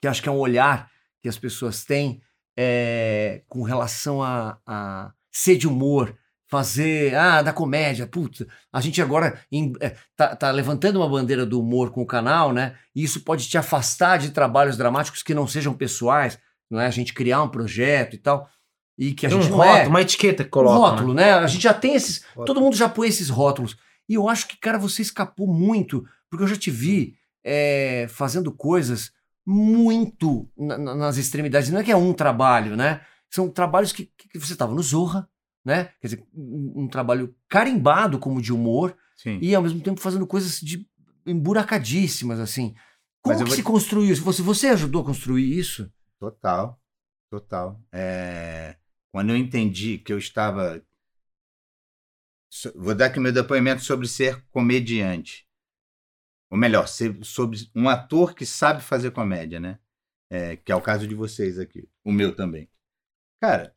Speaker 1: que acho que é um olhar que as pessoas têm é, com relação a, a ser de humor, fazer, ah, da comédia, puta, a gente agora em- é, tá, tá levantando uma bandeira do humor com o canal, né? E isso pode te afastar de trabalhos dramáticos que não sejam pessoais, não é? A gente criar um projeto e tal, e que a
Speaker 2: Tem um
Speaker 1: gente não
Speaker 2: rótulo,
Speaker 1: é
Speaker 2: uma etiqueta que
Speaker 1: um
Speaker 2: coloca.
Speaker 1: rótulo, né? A gente já tem esses.
Speaker 3: Rótulo.
Speaker 1: Todo mundo já põe esses rótulos. E eu acho que, cara, você escapou muito, porque eu já te vi é, fazendo coisas muito na- na- nas extremidades. Não é que é um trabalho, né? São trabalhos que, que- você estava no Zorra, né? Quer dizer, um, um trabalho carimbado como de humor
Speaker 4: Sim.
Speaker 1: e ao mesmo tempo fazendo coisas de emburacadíssimas, assim. Como que
Speaker 4: vou
Speaker 1: se construiu isso? Você, você ajudou a construir isso?
Speaker 4: Total, total. É, quando eu entendi que eu estava. Vou dar aqui meu depoimento sobre ser comediante. Ou melhor, ser, sobre um ator que sabe fazer comédia, né? É, que é o caso de vocês aqui. O meu também. Cara,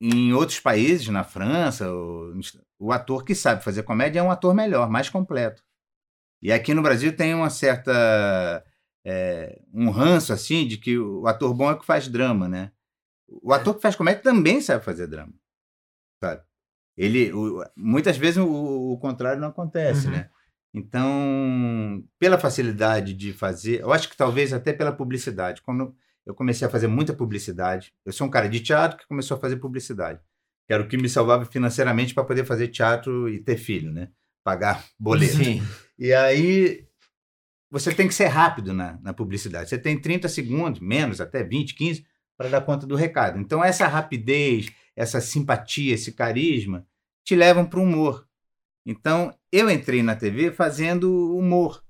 Speaker 4: em outros países, na França, o, o ator que sabe fazer comédia é um ator melhor, mais completo. E aqui no Brasil tem uma certa. É, um ranço, assim, de que o ator bom é o que faz drama, né? O ator que faz comédia também sabe fazer drama. Sabe? Ele, o- muitas vezes o, o contrário não acontece,
Speaker 2: Uhum.
Speaker 4: né? Então, pela facilidade de fazer, eu acho que talvez até pela publicidade. Quando eu comecei a fazer muita publicidade, eu sou um cara de teatro que começou a fazer publicidade. Que era o que me salvava financeiramente para poder fazer teatro e ter filho, né? Pagar boleto.
Speaker 1: Sim.
Speaker 4: E aí você tem que ser rápido na, na publicidade. Você tem 30 segundos, menos, até 20, 15, para dar conta do recado. Então, essa rapidez, essa simpatia, esse carisma, te levam para o humor. Então, eu entrei na TV fazendo humor.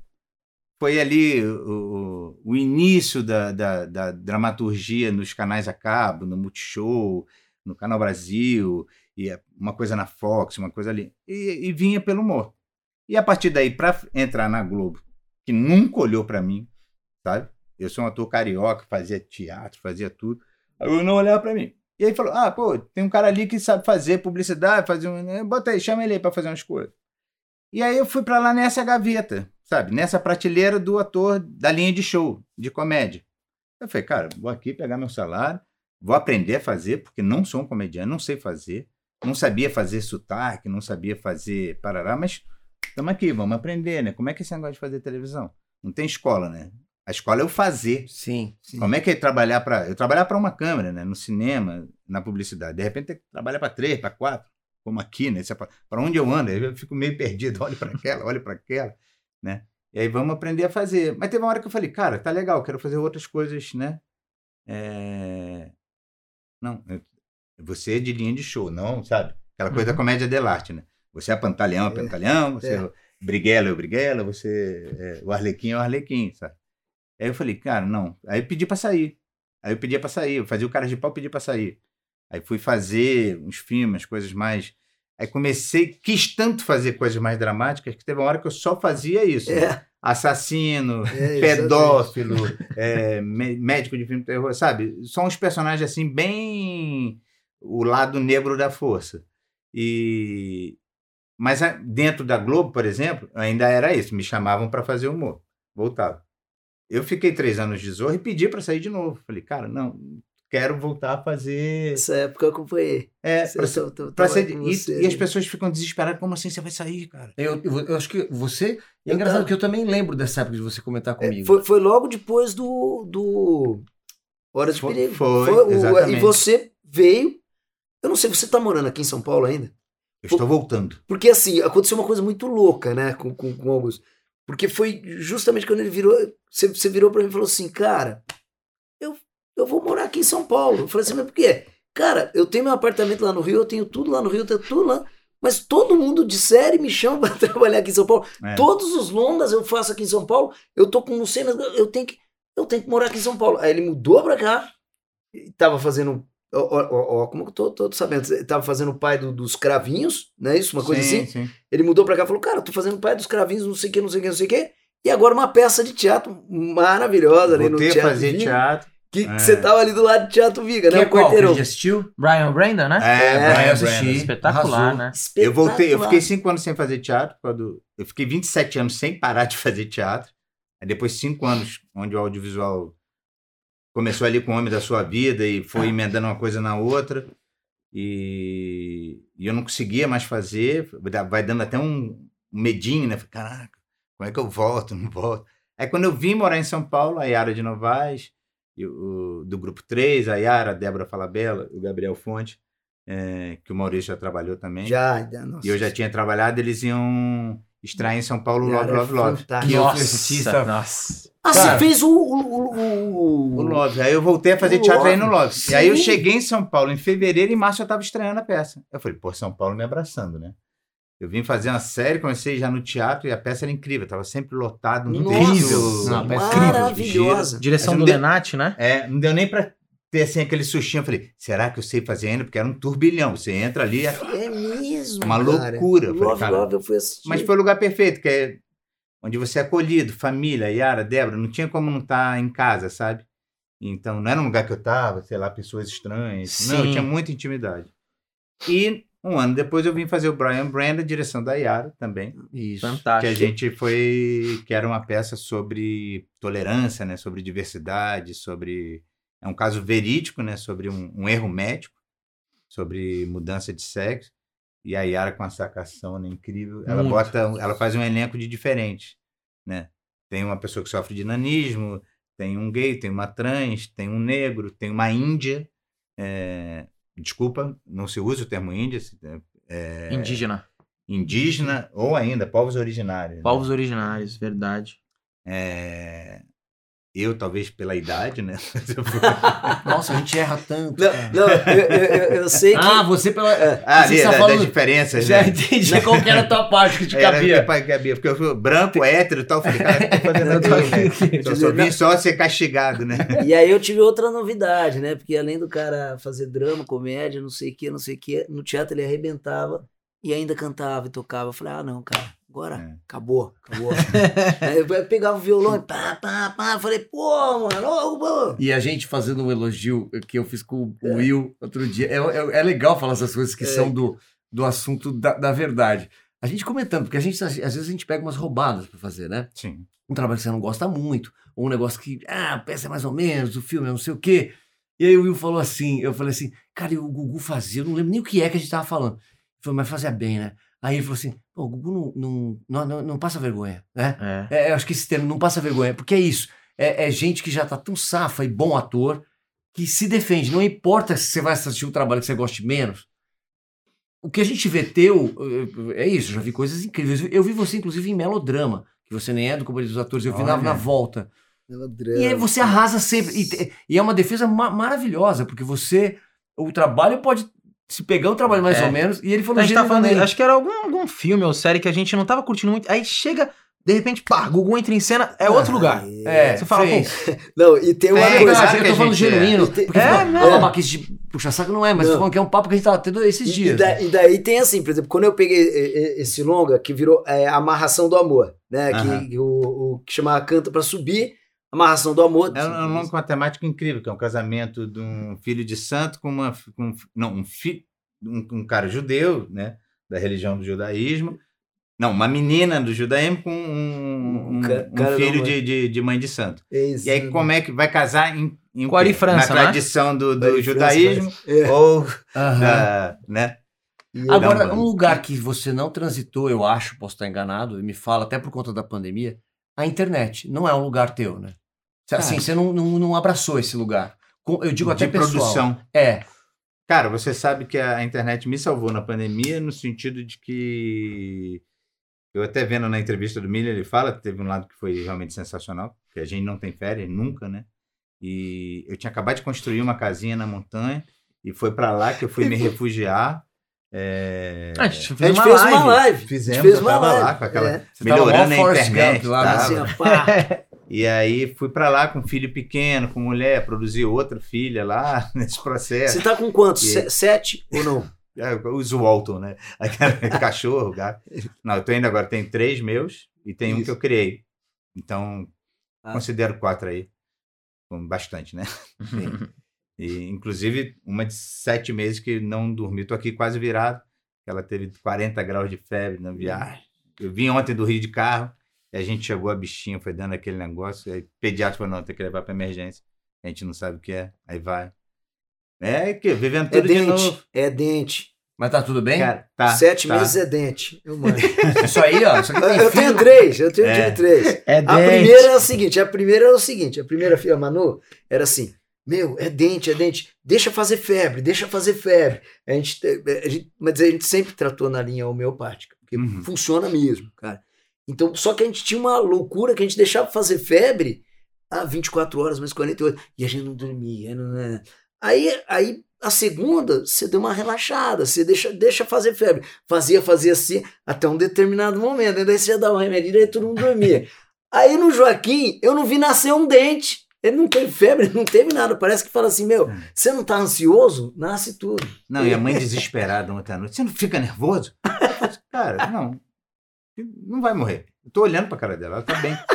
Speaker 4: Foi ali o, o início da, da, da dramaturgia nos canais a cabo, no Multishow, no Canal Brasil, e uma coisa na Fox, uma coisa ali. E, e vinha pelo humor. E a partir daí, para entrar na Globo, que nunca olhou para mim, sabe? Eu sou um ator carioca, fazia teatro, fazia tudo. Aí eu não olhava para mim. E aí falou: ah, pô, tem um cara ali que sabe fazer publicidade, fazer um. né, Bota aí, chama ele aí para fazer umas coisas. E aí eu fui para lá nessa gaveta, sabe? Nessa prateleira do ator da linha de show, de comédia. Eu falei, cara, vou aqui pegar meu salário, vou aprender a fazer, porque não sou um comediante, não sei fazer. Não sabia fazer sotaque, não sabia fazer parará, mas estamos aqui, vamos aprender, né? Como é que é esse negócio de fazer televisão? Não tem escola, né? A escola é o fazer.
Speaker 1: Sim. sim.
Speaker 4: Como é que é trabalhar para. Eu trabalhar para uma câmera, né? No cinema, na publicidade. De repente tem que trabalhar para três, para quatro, como aqui, né? Para onde eu ando? Eu fico meio perdido. Olho para aquela, olho para aquela, né? E aí vamos aprender a fazer. Mas teve uma hora que eu falei, cara, tá legal, quero fazer outras coisas, né? É... Não, eu- você é de linha de show, não, sabe? Aquela coisa da
Speaker 2: Uhum.
Speaker 4: comédia dell'arte, né? Você é pantalhão, é pantalhão, você é,
Speaker 3: é.
Speaker 4: briguela, é o briguela, você é o arlequim, é o arlequim, sabe? Aí eu falei, cara, não. Aí eu pedi pra sair. Aí eu pedia pra sair. Eu fazia o cara de pau pedir pra sair. Aí fui fazer uns filmes, coisas mais. Aí comecei, quis tanto fazer coisas mais dramáticas que teve uma hora que eu só fazia isso.
Speaker 3: É,
Speaker 4: Assassino,
Speaker 3: é,
Speaker 4: pedófilo, é, mé- médico de filme de terror, sabe? São uns personagens assim, bem o lado negro da força. E mas dentro da Globo, por exemplo, ainda era isso. Me chamavam para fazer humor. Voltava. Eu fiquei três anos de Zorro e pedi para sair de novo. Falei, cara, não, quero voltar a fazer.
Speaker 3: Essa época eu acompanhei.
Speaker 4: É, pra
Speaker 3: eu tô- tô-
Speaker 4: pra ser- e,
Speaker 3: você,
Speaker 4: e as pessoas ficam desesperadas. Como assim você vai sair, cara?
Speaker 1: Eu, eu, eu acho que você. É
Speaker 3: Eu
Speaker 1: engraçado
Speaker 3: tava-
Speaker 1: que eu também lembro dessa época de você comentar
Speaker 3: É,
Speaker 1: comigo.
Speaker 3: foi, foi logo depois do, do Hora de
Speaker 4: Foi-
Speaker 3: Perigo.
Speaker 4: foi,
Speaker 3: o-
Speaker 4: exatamente.
Speaker 3: E você veio. Eu não sei, você tá morando aqui em São Paulo ainda?
Speaker 4: Eu estou voltando.
Speaker 3: Porque assim, aconteceu uma coisa muito louca, né, com, com, com o Augusto. Porque foi justamente quando ele virou. Você, você virou pra mim e falou assim, cara, eu, eu vou morar aqui em São Paulo. Eu falei assim, mas por quê? Cara, eu tenho meu apartamento lá no Rio, eu tenho tudo lá no Rio, eu tenho tudo lá. Mas todo mundo de série me chama pra trabalhar aqui em São Paulo.
Speaker 4: É.
Speaker 3: Todos os longas eu faço aqui em São Paulo. Eu tô com não sei, mas eu tenho que, eu tenho que morar aqui em São Paulo. Aí ele mudou pra cá. E tava fazendo. Ó, ó, ó, como que eu tô, tô sabendo? Ele Tava fazendo o pai do- dos cravinhos, não é isso? Uma coisa
Speaker 4: Sim,
Speaker 3: assim.
Speaker 4: sim.
Speaker 3: Ele mudou pra cá e falou: Cara, tô fazendo o pai dos cravinhos, não sei o que, não sei o que, não sei o que. E agora uma peça de teatro maravilhosa ali no
Speaker 4: Voltei a
Speaker 3: Teatro
Speaker 4: fazer
Speaker 3: Viga,
Speaker 4: teatro.
Speaker 3: Que
Speaker 4: É.
Speaker 3: você tava ali do lado do Teatro Viga,
Speaker 1: Que
Speaker 3: né?
Speaker 1: é
Speaker 3: O
Speaker 1: qual? Que
Speaker 3: quarteirão.
Speaker 1: assistiu?
Speaker 2: Brian Brandon, né?
Speaker 3: É,
Speaker 4: Brian
Speaker 1: eu
Speaker 4: Brandon.
Speaker 1: assisti.
Speaker 2: Espetacular,
Speaker 1: Arrasou.
Speaker 2: né?
Speaker 4: Eu voltei, eu
Speaker 3: Espetacular.
Speaker 4: fiquei cinco anos sem fazer teatro. Quando eu fiquei 27 anos sem parar de fazer teatro. Aí depois cinco anos, onde o audiovisual começou ali com o Homem da Sua Vida e foi emendando uma coisa na outra. E, e eu não conseguia mais fazer. Vai dando até um medinho, né? Caraca, como é que eu volto? Não volto. Aí quando eu vim morar em São Paulo, a Yara de Novaes, e o- do Grupo 3, a Yara, a Débora Falabella, o Gabriel Fonte, eh, que o Maurício já trabalhou também.
Speaker 3: Já, já, nossa.
Speaker 4: E eu já tinha trabalhado, eles iam extrair em São Paulo Love,
Speaker 3: Cara,
Speaker 4: Love, Love.
Speaker 3: fantástico.
Speaker 1: Que
Speaker 2: Nossa, nossa.
Speaker 3: Ah,
Speaker 1: Cara.
Speaker 3: você fez o. o, o,
Speaker 4: O Love. Aí eu voltei a fazer teatro aí no Love. E aí eu
Speaker 3: sim.
Speaker 4: cheguei em São Paulo em fevereiro e março eu tava estreando a peça. Eu falei, pô, São Paulo me abraçando, né? Eu vim fazer uma série, comecei já no teatro e a peça era incrível, tava sempre lotado, um
Speaker 3: Nossa,
Speaker 4: incrível.
Speaker 1: Não, a peça é
Speaker 4: incrível,
Speaker 3: maravilhosa.
Speaker 2: Direção
Speaker 4: Mas
Speaker 2: do Lenati, né?
Speaker 4: É, não deu nem pra ter assim aquele sustinho. Eu falei, será que eu sei fazer ainda? Porque era um turbilhão. Você entra ali, é-
Speaker 3: É mesmo.
Speaker 4: Uma
Speaker 3: cara.
Speaker 4: loucura. Eu falei,
Speaker 3: Love,
Speaker 4: cara,
Speaker 3: Love, eu fui assistir.
Speaker 4: Mas foi o lugar perfeito, que é onde você é acolhido, família, Yara, Débora, não tinha como não estar em casa, sabe? Então, não era um lugar que eu tava, sei lá, pessoas estranhas. Não, eu
Speaker 2: Sim.
Speaker 4: tinha muita intimidade. E um ano depois eu vim fazer o Brian Brand, a direção da Yara também.
Speaker 1: Isso.
Speaker 4: Que a
Speaker 2: Fantástico.
Speaker 4: gente foi. que era uma peça sobre tolerância, né? Sobre diversidade, sobre. É um caso verídico, né? Sobre um, um erro médico, sobre mudança de sexo. E a Yara com uma sacação né, incrível. Ela
Speaker 2: Muito.
Speaker 4: bota. Ela faz um elenco de diferentes. Né? Tem uma pessoa que sofre de nanismo, tem um gay, tem uma trans, tem um negro, tem uma índia. é, desculpa, não se usa o termo índia. se- é,
Speaker 2: Indígena.
Speaker 4: indígena ou ainda povos originários. né?
Speaker 2: Povos originários, verdade.
Speaker 4: É, Eu, talvez pela idade, né?
Speaker 1: Nossa, a gente erra tanto.
Speaker 3: Não, não, eu, eu- eu- sei que.
Speaker 1: Ah, você pela.
Speaker 4: ah,
Speaker 1: você
Speaker 4: ali,
Speaker 1: está
Speaker 4: da-
Speaker 1: falando-
Speaker 4: das diferenças,
Speaker 1: Já
Speaker 4: né?
Speaker 1: entendi qual que era a tua parte que te
Speaker 4: Era
Speaker 1: cabia.
Speaker 4: que pa- cabia, porque eu fui branco, hétero e tal. eu Falei, cara, tô fazendo
Speaker 2: Eu tô
Speaker 4: aqui, né?
Speaker 2: aqui.
Speaker 4: Só, só vim só ser castigado, né?
Speaker 3: E aí eu tive outra novidade, né? Porque além do cara fazer drama, comédia, não sei o que, não sei o que, no teatro ele arrebentava e ainda cantava e tocava. Eu falei, ah, não, cara, agora
Speaker 4: É.
Speaker 3: acabou, acabou. aí eu pegava o violão e pá, pá, pá. Falei, pô, mano, pô.
Speaker 1: E a gente fazendo um elogio que eu fiz com o Will outro dia. É, é, é legal falar essas coisas que
Speaker 3: É.
Speaker 1: são do, do assunto da, da verdade. A gente comentando, porque a gente, às vezes a gente pega umas roubadas pra fazer, né?
Speaker 4: Sim.
Speaker 1: um trabalho que você não gosta muito, ou um negócio que, ah, a peça é mais ou menos, o filme é não sei o quê. E aí o Will falou assim, eu falei assim, cara, e o Gugu fazia, eu não lembro nem o que é que a gente tava falando. Ele falou, mas fazia bem, né? Aí ele falou assim, pô, o Gugu não, não, não, não, passa vergonha, né?
Speaker 2: É.
Speaker 1: É, eu acho que esse termo não passa vergonha, porque é isso. É, é gente que já tá tão safa e bom ator que se defende. Não importa se você vai assistir um trabalho que você goste menos. O que a gente vê teu eh, é isso, eu já vi coisas incríveis. Eu vi você, inclusive, em melodrama, que você nem é do Companhia dos Atores, eu vi na,
Speaker 4: Olha.
Speaker 1: na volta.
Speaker 3: Melodrama.
Speaker 1: E aí você arrasa sempre. E, e é uma defesa ma- maravilhosa, porque você. O trabalho pode se pegar o trabalho mais
Speaker 2: É.
Speaker 1: ou menos, e ele falou
Speaker 2: A gente tá falando, acho que era algum, algum filme ou série que a gente não tava curtindo muito. Aí chega, de repente, pá, Gugu entra em cena, é outro lugar.
Speaker 1: É,
Speaker 2: Você fala,
Speaker 1: fez.
Speaker 3: Não, e tem uma
Speaker 4: É,
Speaker 1: É,
Speaker 3: coisa.
Speaker 4: claro
Speaker 1: eu
Speaker 4: que
Speaker 1: tô falando
Speaker 4: gente é.
Speaker 1: genuíno.
Speaker 3: É,
Speaker 1: Porque
Speaker 3: é,
Speaker 1: é,
Speaker 3: não.
Speaker 1: é uma de puxar saco, não é, mas
Speaker 3: Não.
Speaker 1: falando que é um papo que a gente tava tendo esses
Speaker 3: E, e
Speaker 1: dias.
Speaker 3: da- e daí tem assim, por exemplo, quando eu peguei e- e- esse longa que virou é, Amarração do Amor, né?
Speaker 4: Aham.
Speaker 3: Que, que o, o que chamava Canta pra Subir, Amarração do Amor.
Speaker 4: É um, é um nome com uma temática incrível, que é um casamento de um filho de santo com uma. Com, não, um, fi, um, um cara judeu, né? Da religião do judaísmo. Não, uma menina do judaísmo com um, um,
Speaker 3: Um
Speaker 4: um filho de, de, de mãe de santo.
Speaker 3: Esse-
Speaker 4: E aí, como é que vai casar em, em quê?
Speaker 2: França,
Speaker 4: Na
Speaker 2: né?
Speaker 4: tradição do, do
Speaker 3: Ari
Speaker 4: judaísmo
Speaker 3: França, mas- é.
Speaker 4: ou
Speaker 1: Aham.
Speaker 4: da. Né?
Speaker 1: Agora, um lugar que você não transitou, eu acho, posso estar enganado, e me fala até por conta da pandemia, a internet. Não é um lugar teu, né? Assim, você não, não, não abraçou esse lugar. Eu digo até
Speaker 4: de
Speaker 1: pessoal.
Speaker 4: produção.
Speaker 1: É.
Speaker 4: Cara, você sabe que a internet me salvou na pandemia no sentido de que eu até vendo na entrevista do Miller, ele fala que teve um lado que foi realmente sensacional, que a gente não tem férias nunca, né? E eu tinha acabado de construir uma casinha na montanha e foi pra lá que eu fui me refugiar. É...
Speaker 2: A gente fez,
Speaker 3: A gente
Speaker 2: uma,
Speaker 3: fez
Speaker 2: live.
Speaker 3: uma live.
Speaker 4: Fizemos,
Speaker 3: a gente fez
Speaker 4: eu
Speaker 3: uma
Speaker 4: tava
Speaker 3: live.
Speaker 4: lá com aquela-
Speaker 3: É.
Speaker 1: Tava
Speaker 4: melhorando a internet.
Speaker 1: Lá, né?
Speaker 3: Assim.
Speaker 4: E aí fui pra lá com filho pequeno, com mulher, produzir outra filha lá nesse processo.
Speaker 3: Você tá com quantos?
Speaker 4: E-
Speaker 3: Se- Sete ou não?
Speaker 4: É, os Walton, né? Aquele cachorro, gato. Não, eu tô indo agora, tem três meus e tem um
Speaker 3: Isso.
Speaker 4: que eu criei. Então,
Speaker 3: Ah.
Speaker 4: considero quatro aí. Bastante, né? E, inclusive, uma de sete meses que não dormi. Tô aqui quase virado. Ela teve 40 graus de febre na viagem. Eu vim ontem do Rio de carro e a gente chegou, a bichinha foi dando aquele negócio. Aí, o pediatra falou, não, tem que levar pra emergência. A gente não sabe o que é. Aí vai. É que vivendo
Speaker 3: É
Speaker 4: tudo de
Speaker 3: dente.
Speaker 4: novo.
Speaker 3: É dente.
Speaker 1: Mas tá tudo bem?
Speaker 4: Cara, tá,
Speaker 3: Sete
Speaker 4: tá.
Speaker 3: meses é dente. Eu manjo.
Speaker 1: Isso aí, ó. Isso
Speaker 3: Eu
Speaker 1: filho.
Speaker 3: tenho três, eu tenho,
Speaker 4: É.
Speaker 3: três.
Speaker 2: É
Speaker 3: A
Speaker 2: dente.
Speaker 3: primeira é o seguinte, a primeira era o seguinte, a primeira filha, Manu, era assim, meu, é dente, é dente, deixa fazer febre, deixa fazer febre. A gente, a gente- mas a gente sempre tratou na linha homeopática, porque
Speaker 4: Uhum.
Speaker 3: funciona mesmo, cara. Então, só que a gente tinha uma loucura que a gente deixava fazer febre a 24 horas, mais 48, e a gente não dormia. Não, não. Aí, aí, a segunda, você deu uma relaxada, você deixa, deixa fazer febre. Fazia, fazia assim, até um determinado momento. Daí você ia dar um remédio e todo mundo dormia. Aí no Joaquim, eu não vi nascer um dente. Ele não teve febre, não teve nada. Parece que fala assim, meu, você não tá ansioso? Nasce tudo.
Speaker 4: Não, e a mãe desesperada ontem à noite. Você não fica nervoso? Cara, não. Não vai morrer. Eu tô olhando pra cara dela, ela tá bem.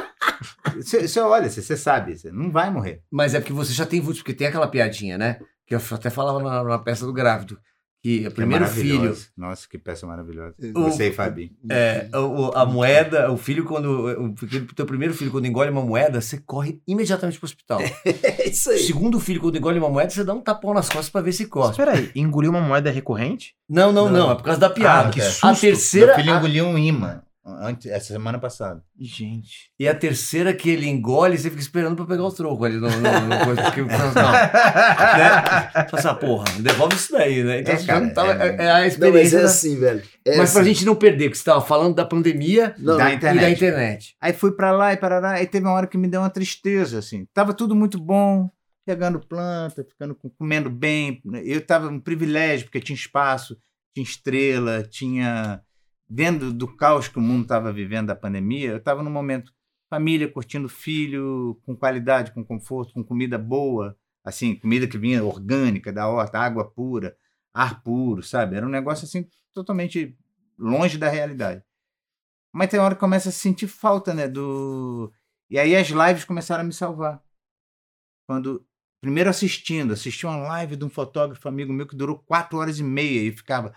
Speaker 4: Você, você olha, você, você sabe, você não vai morrer.
Speaker 1: Mas é porque você já tem porque tem aquela piadinha, né? Que eu até falava na, na peça do grávido. que o
Speaker 4: Que é
Speaker 1: primeiro filho.
Speaker 4: Nossa, que peça maravilhosa.
Speaker 1: O-
Speaker 4: Você e Fabi.
Speaker 1: é, o- o- a moeda, o filho quando, o teu primeiro filho quando engole uma moeda, você corre imediatamente pro hospital.
Speaker 3: É isso
Speaker 1: O
Speaker 3: aí.
Speaker 1: segundo filho quando engole uma moeda, você dá um tapão nas costas pra ver se
Speaker 2: Mas
Speaker 1: cospe.
Speaker 2: peraí, engolir uma moeda recorrente?
Speaker 1: Não, não, não,
Speaker 3: Não.
Speaker 1: é por causa da piada.
Speaker 2: Ah, que
Speaker 1: a
Speaker 2: susto.
Speaker 1: terceira,
Speaker 4: Meu filho
Speaker 1: a-
Speaker 4: engoliu um imã antes, essa semana passada.
Speaker 2: Gente.
Speaker 1: e a terceira que ele engole, você fica esperando pra pegar o troco ali no, no, no coisa, porque, não, né? Assim, ah, porra, devolve isso daí, né? Então,
Speaker 4: É,
Speaker 1: você
Speaker 4: cara,
Speaker 1: não tava-
Speaker 4: é-
Speaker 1: é, é a
Speaker 3: Não, mas
Speaker 1: experiência.
Speaker 3: é assim, velho. É
Speaker 1: mas pra
Speaker 3: assim.
Speaker 1: gente não perder, porque você tava falando da pandemia
Speaker 3: Não,
Speaker 4: da
Speaker 3: não,
Speaker 1: e
Speaker 4: internet.
Speaker 1: da internet.
Speaker 4: Aí fui pra lá e parará, aí teve uma hora que me deu uma tristeza, assim. Tava tudo muito bom, pegando planta, ficando com- comendo bem. Eu tava um privilégio, porque tinha espaço, tinha estrela, tinha... Vendo do caos que o mundo estava vivendo da pandemia, eu estava num momento família, curtindo filho, com qualidade, com conforto, com comida boa, assim, comida que vinha orgânica, da horta, água pura, ar puro, sabe? Era um negócio, assim, totalmente longe da realidade. Mas tem hora que começa a sentir falta, né? Do... E aí as lives começaram a me salvar. Quando. Primeiro assistindo, assisti uma live de um fotógrafo amigo meu que durou quatro horas e meia e ficava.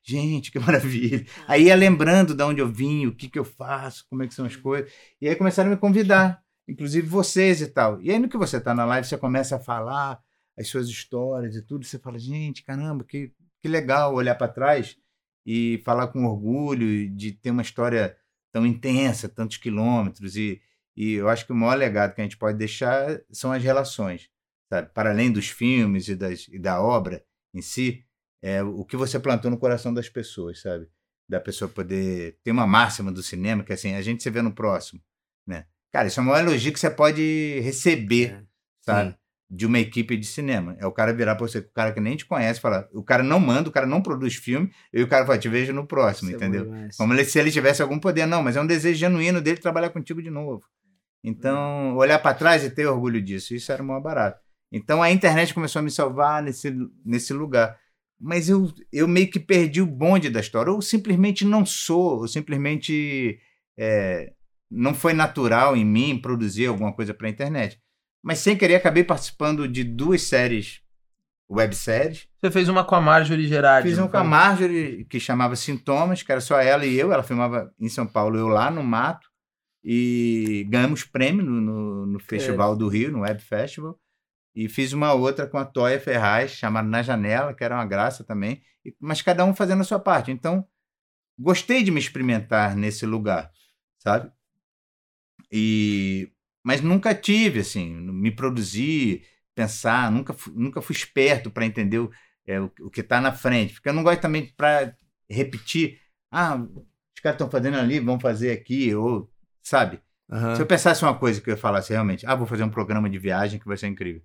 Speaker 4: "Ah, Gente, que maravilha. Aí ia lembrando de onde eu vim, o que, que eu faço, como é que são as coisas. E aí começaram a me convidar, inclusive vocês e tal. E aí no que você está na live, você começa a falar as suas histórias e tudo, você fala, gente, caramba, que, que legal olhar para trás e falar com orgulho de ter uma história tão intensa, tantos quilômetros. E, e eu acho que o maior legado que a gente pode deixar são as relações, sabe? Para além dos filmes e, das, e da obra em si, é o que você plantou no coração das pessoas, sabe? Da pessoa poder ter uma máxima do cinema, que é assim, a gente se vê no próximo, né? Cara, isso é o maior elogio que você pode receber,
Speaker 3: É.
Speaker 4: sabe? De uma equipe de cinema. É o cara virar pra você, o cara que nem te conhece, falar, o cara não manda, o cara não produz filme, e o cara fala, te vejo no próximo,
Speaker 3: Isso é
Speaker 4: entendeu?
Speaker 3: demais.
Speaker 4: Como se ele tivesse algum poder. Não, mas é um desejo genuíno dele trabalhar contigo de novo. Então, olhar para trás e ter orgulho disso, isso era o maior barato. Então, a internet começou a me salvar nesse, nesse lugar. Mas eu, eu meio que perdi o bonde da história. Ou simplesmente não sou, ou simplesmente é, não foi natural em mim produzir alguma coisa para a internet. Mas sem querer, acabei participando de duas séries, webséries.
Speaker 2: Você fez uma com a Marjorie Gerardi.
Speaker 4: Fiz
Speaker 2: não
Speaker 4: um com a? Marjorie que chamava Sintomas, que era só ela e eu. Ela filmava em São Paulo, eu lá no mato. E ganhamos prêmio no, no, no Festival do Rio, no Web Festival. E fiz uma outra com a Toya Ferraz, chamada Na Janela, que era uma graça também. Mas cada um fazendo a sua parte. Então, gostei de me experimentar nesse lugar, sabe? E mas nunca tive assim, me produzir, pensar, nunca nunca fui esperto para entender o, é, o, o que está na frente, porque eu não gosto também para repetir, ah, os caras estão fazendo ali, vão fazer aqui, ou sabe?
Speaker 1: Aham.
Speaker 4: Se eu pensasse uma coisa que eu falasse realmente, ah, vou fazer um programa de viagem que vai ser incrível.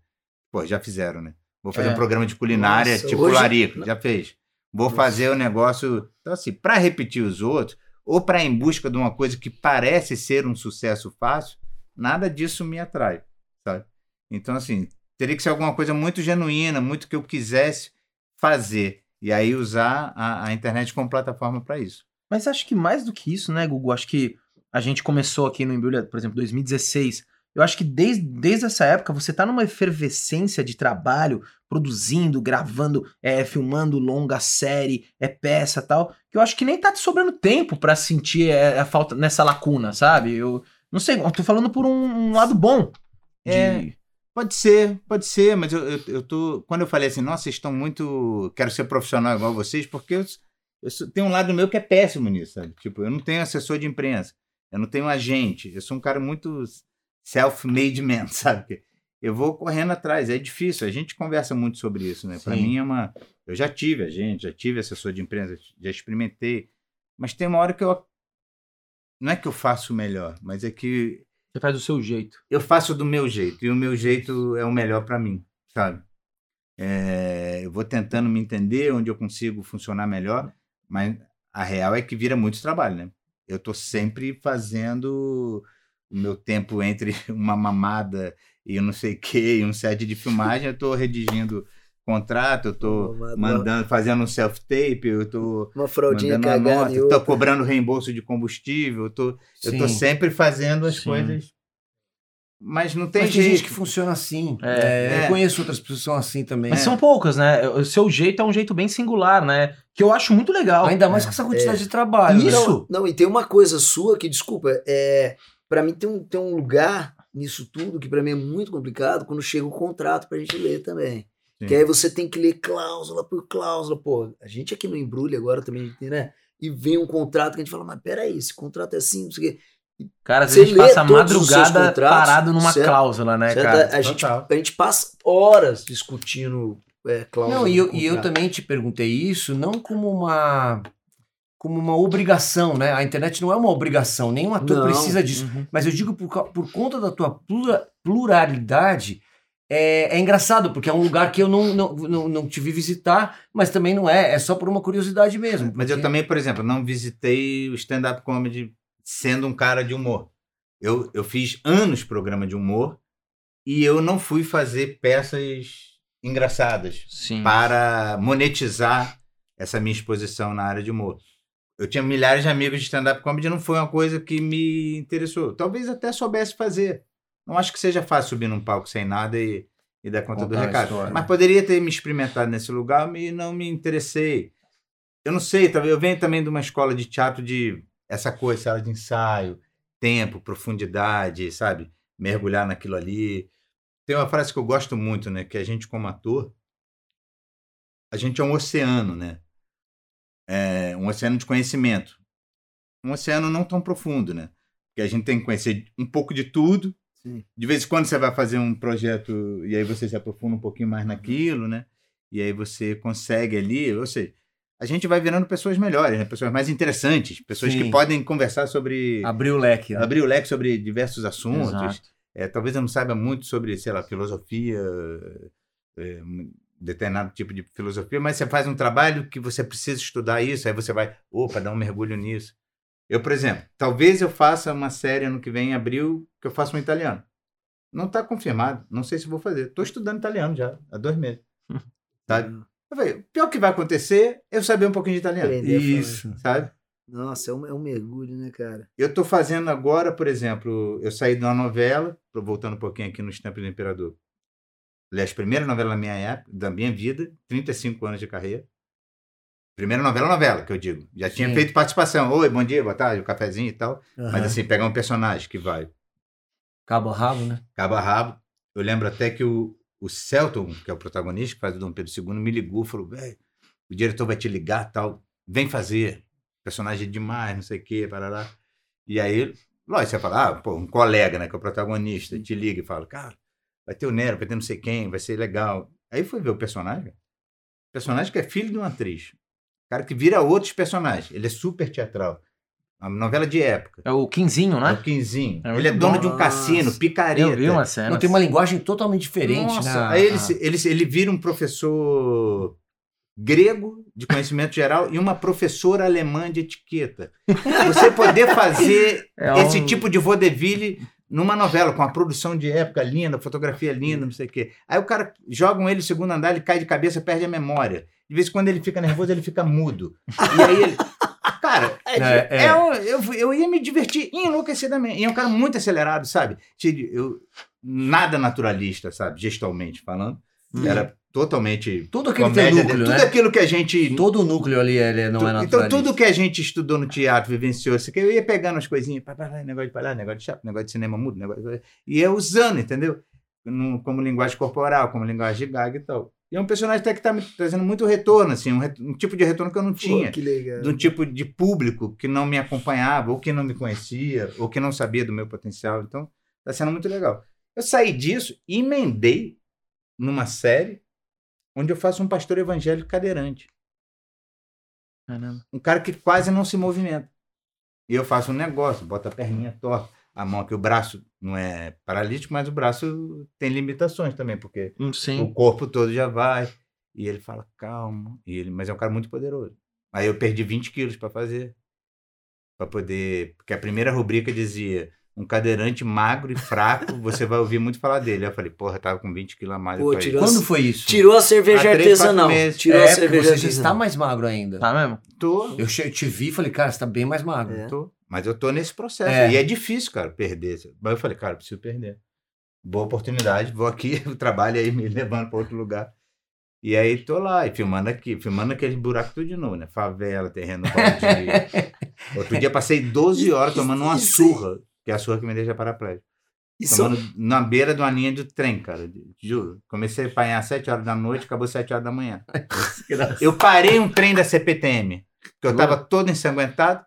Speaker 4: Pô, já fizeram, né? Vou fazer
Speaker 2: É.
Speaker 4: um programa de culinária,
Speaker 3: Nossa,
Speaker 4: tipo
Speaker 3: hoje-
Speaker 4: Larico, já fez. Vou
Speaker 3: Nossa.
Speaker 4: fazer o negócio. Então, assim, para repetir os outros, ou para em busca de uma coisa que parece ser um sucesso fácil, nada disso me atrai, sabe? Então, assim, teria que ser alguma coisa muito genuína, muito que eu quisesse fazer. E aí usar a, a internet como plataforma para isso.
Speaker 2: Mas acho que mais do que isso, né, Gugu? Acho que a gente começou aqui no Embrulha, por exemplo, 2016. Eu acho que desde, desde essa época você tá numa efervescência de trabalho, produzindo, gravando, é, filmando longa série, é peça tal, que eu acho que nem tá te sobrando tempo pra sentir é, a falta nessa lacuna, sabe? Eu não sei, eu tô falando por um, um lado bom. de-
Speaker 4: É. Pode ser, pode ser, mas eu, eu, eu tô. Quando eu falei assim, nossa, vocês estão muito. Quero ser profissional igual vocês, porque eu, eu tenho um lado meu que é péssimo nisso, sabe? Tipo, eu não tenho assessor de imprensa, eu não tenho agente, eu sou um cara muito self-made man, sabe? Eu vou correndo atrás, é difícil. A gente conversa muito sobre isso, né? Para mim é uma. Eu já tive agente, já tive assessor de imprensa, já experimentei, mas tem uma hora que eu. Não é que eu faço melhor, mas é que
Speaker 2: Você faz do seu jeito.
Speaker 4: eu faço do meu jeito e o meu jeito é o melhor para mim, sabe? É, eu vou tentando me entender onde eu consigo funcionar melhor, mas a real é que vira muito trabalho, né? Eu tô sempre fazendo o meu tempo entre uma mamada e eu não sei o que, e um set de filmagem, eu tô redigindo contrato, eu tô
Speaker 3: Uma-
Speaker 4: mandando, fazendo um self-tape, eu tô
Speaker 3: Uma fraldinha
Speaker 4: mandando uma nota, tô
Speaker 3: outra.
Speaker 4: cobrando reembolso de combustível, eu tô, eu tô sempre fazendo as
Speaker 2: Sim.
Speaker 4: coisas Mas não tem
Speaker 1: Mas tem
Speaker 4: jeito.
Speaker 1: gente que funciona assim.
Speaker 2: É,
Speaker 1: É,
Speaker 4: é.
Speaker 1: Eu conheço outras pessoas que são assim também.
Speaker 2: Mas
Speaker 1: É.
Speaker 2: são poucas, né? O seu jeito é um jeito bem singular, né? Que eu acho muito legal.
Speaker 1: Ainda mais com essa quantidade de trabalho. né?
Speaker 2: Isso.
Speaker 3: Não, não, e tem uma coisa sua que, desculpa, é, para mim tem um, tem um lugar nisso tudo que pra mim é muito complicado quando chega o contrato pra gente ler também.
Speaker 4: Sim.
Speaker 3: Que aí você tem que ler cláusula por cláusula. Pô, a gente aqui no Embrulho agora também, né? E vem um contrato que a gente fala, mas peraí, esse contrato é assim, não sei o quê.
Speaker 2: Cara, às
Speaker 3: Você
Speaker 2: vezes a gente
Speaker 3: lê
Speaker 2: passa a madrugada parado numa
Speaker 3: certo?
Speaker 2: cláusula, né,
Speaker 3: Certo?
Speaker 2: cara?
Speaker 3: a, gente,
Speaker 4: Total.
Speaker 3: a gente passa horas discutindo é, cláusula.
Speaker 1: Não, e eu, e eu também te perguntei isso não como uma como uma obrigação, né? A internet não é uma obrigação, nenhum ator
Speaker 3: Não.
Speaker 1: precisa disso.
Speaker 2: Uhum.
Speaker 1: Mas eu digo por, por conta da tua plura- pluralidade, é, é engraçado, porque é um lugar que eu não, não, não, não te vi visitar, mas também não é, é só por uma curiosidade mesmo.
Speaker 4: Mas eu
Speaker 1: porque-
Speaker 4: também, por exemplo, não visitei o stand-up comedy sendo um cara de humor. Eu, eu fiz anos programa de humor e eu não fui fazer peças engraçadas
Speaker 2: Sim.
Speaker 4: para monetizar essa minha exposição na área de humor. Eu tinha milhares de amigos de stand-up comedy, não foi uma coisa que me interessou. Talvez até soubesse fazer. Não acho que seja fácil subir num palco sem nada e, e dar conta do
Speaker 1: Contar a
Speaker 4: recado.
Speaker 1: história.
Speaker 4: Mas poderia ter me experimentado nesse lugar e não me interessei. Eu não sei, talvez eu venho também de uma escola de teatro de essa coisa, sala de ensaio, tempo, profundidade, sabe? Mergulhar naquilo ali. Tem uma frase que eu gosto muito, né? Que a gente, como ator, a gente é um oceano, né? É um oceano de conhecimento. Um oceano não tão profundo, né? Porque a gente tem que conhecer um pouco de tudo.
Speaker 3: Sim.
Speaker 4: De vez em quando você vai fazer um projeto e aí você se aprofunda um pouquinho mais naquilo, né? E aí você consegue ali, ou seja, a gente vai virando pessoas melhores, né? pessoas mais interessantes, pessoas
Speaker 1: Sim.
Speaker 4: que podem conversar sobre.
Speaker 1: Abriu o leque. né?
Speaker 4: abrir o leque sobre diversos assuntos. É, talvez eu não saiba muito sobre, sei lá, filosofia, é, determinado tipo de filosofia, mas você faz um trabalho que você precisa estudar isso, aí você vai, opa, dar um mergulho nisso. Eu, por exemplo, talvez eu faça uma série ano que vem, em abril, que eu faça um italiano. Não está confirmado, não sei se vou fazer. Estou estudando italiano já, há dois meses. Sabe? Eu falei, o pior que vai acontecer é eu saber um pouquinho de italiano.
Speaker 3: Aprender.
Speaker 1: Isso.
Speaker 4: Sabe?
Speaker 3: Nossa, é um, é um mergulho, né, cara?
Speaker 4: Eu estou fazendo agora, por exemplo, eu saí de uma novela, voltando um pouquinho aqui no Estampo do Imperador. Aliás, primeira novela da minha época, da minha vida, 35 anos de carreira. Primeira novela, novela, que eu digo. Já tinha
Speaker 1: Sim.
Speaker 4: feito participação. Oi, bom dia, boa tarde, o cafezinho e tal. Mas
Speaker 1: Aham.
Speaker 4: assim, pegar um personagem que vai
Speaker 1: Cabo a rabo, né?
Speaker 4: cabo a rabo. Eu lembro até que o, o Celton, que é o protagonista, que faz o Dom Pedro II, me ligou, falou, velho, o diretor vai te ligar tal, vem fazer. Personagem é demais, não sei o quê, parará. E aí, lógico, você fala, ah, pô, um colega, né, que é o protagonista, te liga e fala, cara, vai ter o Nero, vai ter não sei quem, vai ser legal. Aí fui ver o personagem. O personagem que é filho de uma atriz. Cara que vira outros personagens. Ele é super teatral. Uma novela de época.
Speaker 2: É o Quinzinho,
Speaker 4: É
Speaker 2: né?
Speaker 4: o Quinzinho.
Speaker 2: É
Speaker 4: ele é dono
Speaker 2: bom.
Speaker 4: de um cassino, picareta.
Speaker 2: Eu vi uma cena.
Speaker 1: Não, tem uma linguagem totalmente diferente.
Speaker 4: Nossa,
Speaker 1: né?
Speaker 4: aí ele,
Speaker 1: Ah,
Speaker 4: ele, ele vira um professor grego de conhecimento geral e uma professora alemã de etiqueta. Você poder fazer
Speaker 2: É
Speaker 4: esse
Speaker 2: um-
Speaker 4: tipo de vaudeville numa novela, com a produção de época linda, fotografia linda, não sei o quê. Aí o cara jogam ele no segundo andar, ele cai de cabeça, perde a memória. De vez em quando ele fica nervoso, ele fica mudo. E aí ele. Cara,
Speaker 1: É, é.
Speaker 4: é um- eu, eu ia me divertir enlouquecidamente. E é um cara muito acelerado, sabe? Eu, nada naturalista, sabe? Gestalmente falando. Era totalmente.
Speaker 1: Todo aquele
Speaker 4: comédia dele.
Speaker 1: núcleo,
Speaker 4: Tudo
Speaker 1: né?
Speaker 4: aquilo que a gente.
Speaker 1: Todo o núcleo ali ele não
Speaker 4: tu-
Speaker 1: é
Speaker 4: então,
Speaker 1: naturalista.
Speaker 4: tudo que a gente estudou no teatro, vivenciou, isso aqui, eu ia pegando as coisinhas, pá, pá, negócio de palhaço, negócio de chapa, negócio de cinema mudo, negócio de... e ia usando, entendeu? No- como linguagem corporal, como linguagem de gag e tal. E é um personagem até que está me trazendo muito retorno, assim, um, um tipo de retorno que eu não tinha
Speaker 3: Pô, que legal.
Speaker 4: de um tipo de público que não me acompanhava, ou que não me conhecia, ou que não sabia do meu potencial. Então, está sendo muito legal. Eu saí disso e emendei numa série onde eu faço um pastor evangélico cadeirante.
Speaker 2: Caramba.
Speaker 4: Um cara que quase não se movimenta. E eu faço um negócio, boto a perninha torta, a mão aqui, o braço não é paralítico, mas o braço tem limitações também, porque
Speaker 2: Hum,
Speaker 4: o
Speaker 2: Sim.
Speaker 4: corpo todo já vai. E ele fala, calma. E ele, mas é um cara muito poderoso. Aí eu perdi 20 quilos para fazer. Para poder. Porque a primeira rubrica dizia: um cadeirante magro e fraco, você vai ouvir muito falar dele. Eu falei, porra, eu tava com 20 quilos a mais.
Speaker 3: Pô, tirou
Speaker 1: Quando foi isso?
Speaker 3: Tirou a cerveja
Speaker 4: Há
Speaker 3: artesanal. Tirou
Speaker 1: é,
Speaker 3: a cerveja
Speaker 1: você já está mais magro ainda.
Speaker 2: Tá mesmo?
Speaker 4: tô,
Speaker 1: Eu te vi e falei, cara, você tá bem mais magro.
Speaker 3: É.
Speaker 4: tô. Mas eu tô nesse processo.
Speaker 1: É.
Speaker 4: E é difícil, cara, perder. Mas eu falei, cara, eu preciso perder. boa oportunidade, vou aqui, o trabalho aí me levando para outro lugar. E aí tô lá, e filmando aqui, filmando aquele buraco tudo de novo, né? Favela, terreno baldio. Outro dia passei 12 horas tomando uma surra, que é a surra que me deixa paraplégico.
Speaker 3: Isso
Speaker 4: Tomando na beira de uma linha do trem, cara. Juro. Comecei a apanhar às 7 horas da noite, acabou às 7 horas da manhã. Eu parei um trem da CPTM, que eu tava todo ensanguentado,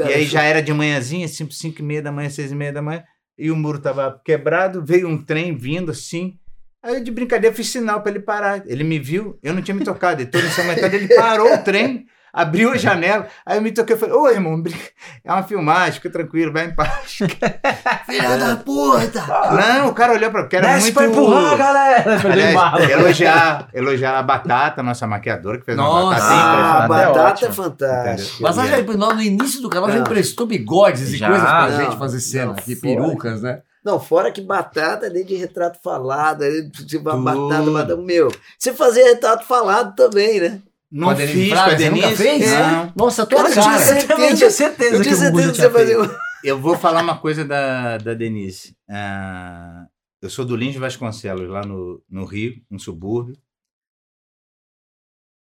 Speaker 4: e aí já era de manhãzinha, 5, 5 e meia da manhã, 6 e meia da manhã, e o muro tava quebrado, veio um trem vindo assim. Aí eu de brincadeira fiz sinal pra ele parar. Ele me viu, eu não tinha me tocado, ele todo ensanguentado, ele parou o trem, abriu a janela, aí eu me toquei e falei, ô irmão, brinca- é uma filmagem, fica tranquilo, vai em paz.
Speaker 3: Filha da puta!
Speaker 4: Não, o cara olhou pra porque era
Speaker 2: Desce
Speaker 4: muito...
Speaker 2: pra empurrar, galera!
Speaker 4: Aliás, elogiar, elogiar a Batata, nossa maquiadora, que fez uma
Speaker 1: Nossa.
Speaker 4: batata
Speaker 3: Ah, a
Speaker 2: impressionante, é
Speaker 3: batata é
Speaker 2: ótimo.
Speaker 3: fantástica.
Speaker 1: Mas ela já, no no início do canal já emprestou bigodes e
Speaker 2: Já,
Speaker 1: coisas pra
Speaker 3: não,
Speaker 1: gente fazer cena,
Speaker 3: não,
Speaker 1: aqui, perucas, né?
Speaker 3: Não, fora que batata é nem de retrato falado, é de uma batata, batata, meu. Você fazia retrato falado também, né?
Speaker 4: Não
Speaker 1: Denise
Speaker 4: fiz com a
Speaker 1: Fraga, você nunca
Speaker 4: Denise.
Speaker 1: fez?
Speaker 4: Não.
Speaker 1: Nossa, tua
Speaker 3: Cara,
Speaker 1: cara.
Speaker 3: tinha certeza-
Speaker 2: Eu tinha certeza
Speaker 3: Eu tinha certeza que você
Speaker 2: tinha
Speaker 3: fazia.
Speaker 4: Eu vou falar uma coisa da, da Denise. Ah, eu sou do Lins de Vasconcelos, lá no, no Rio, um subúrbio.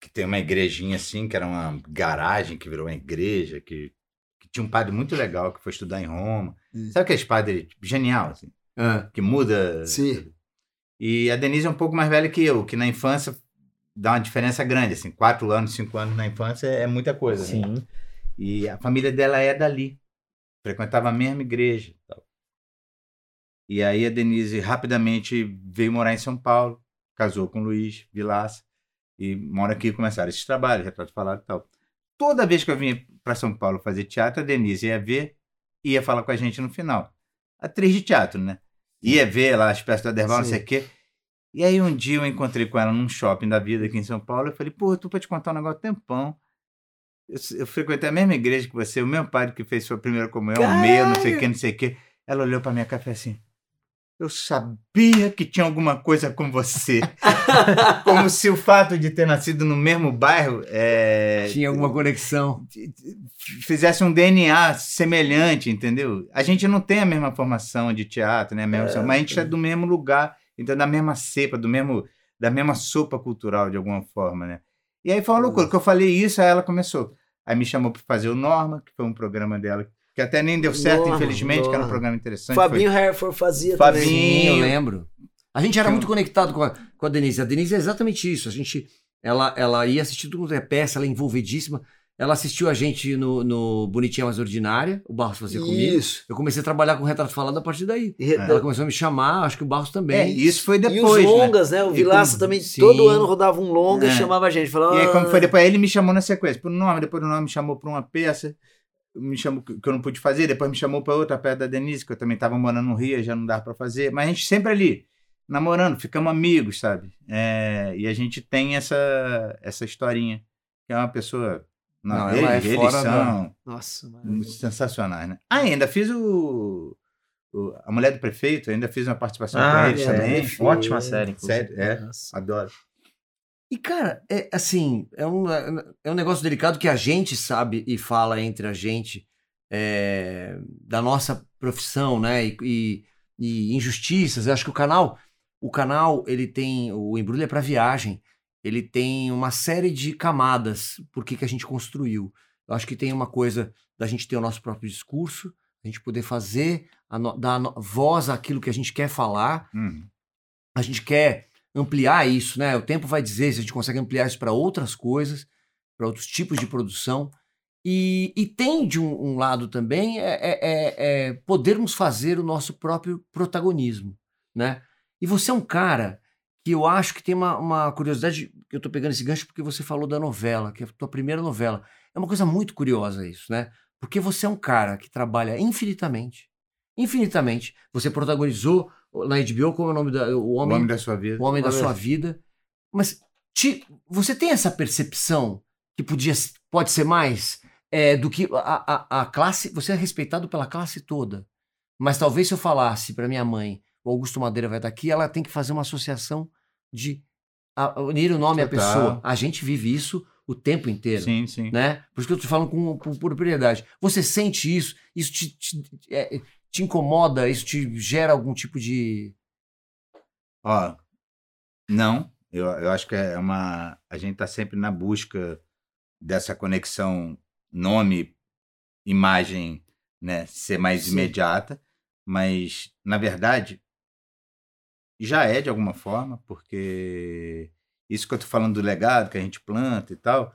Speaker 4: Que tem uma igrejinha assim, que era uma garagem que virou uma igreja, que, que tinha um padre muito legal que foi estudar em Roma.
Speaker 3: Hum.
Speaker 4: Sabe aqueles padres tipo, genial, assim,
Speaker 1: Ah,
Speaker 4: que muda.
Speaker 3: Sim.
Speaker 4: E a Denise é um pouco mais velha que eu, que na infância dá uma diferença grande, assim, quatro anos, cinco anos na infância é muita coisa. né?
Speaker 2: Sim.
Speaker 4: E a família dela é dali. Frequentava a mesma igreja. e tal. E aí a Denise rapidamente veio morar em São Paulo, casou com o Luiz Vilaça e mora aqui começaram esses trabalhos, retrato falado e tal. Toda vez que eu vinha para São Paulo fazer teatro, a Denise ia ver e ia falar com a gente no final. Atriz de teatro, né? Ia ver lá as peças do Aderval, não sei o quê. E aí um dia eu encontrei com ela num shopping da vida aqui em São Paulo. Eu falei, pô, tu pra te contar um negócio tempão. Eu, eu frequentei a mesma igreja que você, o mesmo padre que fez sua primeira comunhão, o meu, não sei o que, não sei o que. Ela olhou pra minha falou assim: Eu sabia que tinha alguma coisa com você. Como se o fato de ter nascido no mesmo bairro é,
Speaker 1: tinha alguma conexão.
Speaker 4: fizesse um DNA semelhante, entendeu? A gente não tem a mesma formação de teatro, né? a mesma- mas a gente é do mesmo lugar, então da mesma cepa, do mesmo, da mesma sopa cultural, de alguma forma, né? E aí foi uma loucura, que eu falei isso, aí ela começou. Aí me chamou para fazer o Norma, que foi um programa dela, que até nem deu certo,
Speaker 3: Norma,
Speaker 4: infelizmente, que era um
Speaker 3: Norma.
Speaker 4: programa interessante.
Speaker 3: Fabinho Herford fazia
Speaker 4: Fabinho.
Speaker 3: também.
Speaker 1: Sim, eu lembro. A gente era muito conectado com a, com a Denise. A Denise é exatamente isso. A gente, ela, ela ia assistir tudo quanto é peça, ela é envolvidíssima. Ela assistiu a gente no, no Bonitinha Mais Ordinária, o Barros fazia comigo.
Speaker 3: Isso.
Speaker 1: Eu comecei a trabalhar com retrato falado a partir daí.
Speaker 3: E,
Speaker 1: Ela começou a me chamar, acho que o Barros
Speaker 4: É,
Speaker 1: também.
Speaker 4: isso foi
Speaker 3: e
Speaker 4: depois,
Speaker 3: os
Speaker 4: né?
Speaker 3: longas, né? O
Speaker 4: E
Speaker 3: Vilaça também
Speaker 1: sim.
Speaker 3: todo ano rodava um longa e
Speaker 4: É.
Speaker 3: chamava a gente. Falava,
Speaker 4: E aí, como
Speaker 3: "Ah,
Speaker 4: foi depois, ele me chamou na sequência, por nome, depois do nome me chamou para uma peça, me chamou que que eu não pude fazer, depois me chamou para outra peça da Denise, que eu também estava morando no Rio, já não dava para fazer, mas a gente sempre ali, namorando, ficamos amigos, sabe? É, e a gente tem essa, essa historinha, que é uma pessoa. Não,
Speaker 1: Não,
Speaker 4: eles,
Speaker 1: ela é
Speaker 4: eles
Speaker 1: fora
Speaker 4: são
Speaker 3: Nossa, mano.
Speaker 4: sensacionais, né? Ah, ainda fiz o, o- A Mulher do Prefeito, ainda fiz uma participação
Speaker 2: Ah,
Speaker 4: com eles
Speaker 3: é,
Speaker 4: também.
Speaker 2: Ótima série. inclusive.
Speaker 4: Sério, é,
Speaker 3: Nossa.
Speaker 4: adoro.
Speaker 1: E, cara, é assim, é um, é um negócio delicado que a gente sabe e fala entre a gente é, da nossa profissão, né? E, e- e injustiças. Eu acho que o canal, o canal, ele tem. O embrulho é para viagem. Ele tem uma série de camadas por que que a gente construiu. Eu acho que tem uma coisa da gente ter o nosso próprio discurso, a gente poder fazer, no- dar no- voz àquilo que a gente quer falar
Speaker 4: Hum.
Speaker 1: a gente quer ampliar isso, né? O tempo vai dizer se a gente consegue ampliar isso para outras coisas, para outros tipos de produção. E, e tem de um, um lado também é, é- é- é podermos fazer o nosso próprio protagonismo, né? E você é um cara que eu acho que tem uma, uma curiosidade, que eu tô pegando esse gancho porque você falou da novela, que é a tua primeira novela. É uma coisa muito curiosa isso, né? Porque você é um cara que trabalha infinitamente, infinitamente. Você protagonizou na HBO, como é o nome da... O
Speaker 4: O
Speaker 1: Homem,
Speaker 4: Homem da Sua Vida.
Speaker 1: o homem da sua vida. Mas te- você tem essa percepção que podia, pode ser mais é, do que a, a, a classe. Você é respeitado pela classe toda. Mas talvez se eu falasse para minha mãe, o Augusto Madeira vai estar aqui, ela tem que fazer uma associação de a- unir o nome à pessoa. A gente vive isso o tempo inteiro
Speaker 4: Sim, sim.
Speaker 1: né? Por isso que eu tô falando com, com propriedade. Você sente isso? Isso te, te, é, te incomoda? Isso te gera algum tipo de
Speaker 4: Ó, não. Eu, eu acho que é uma. A gente está sempre na busca dessa conexão nome, imagem, né? Ser mais
Speaker 3: Sim.
Speaker 4: imediata. Mas, na verdade, já é de alguma forma, porque isso que eu tô falando do legado que a gente planta e tal,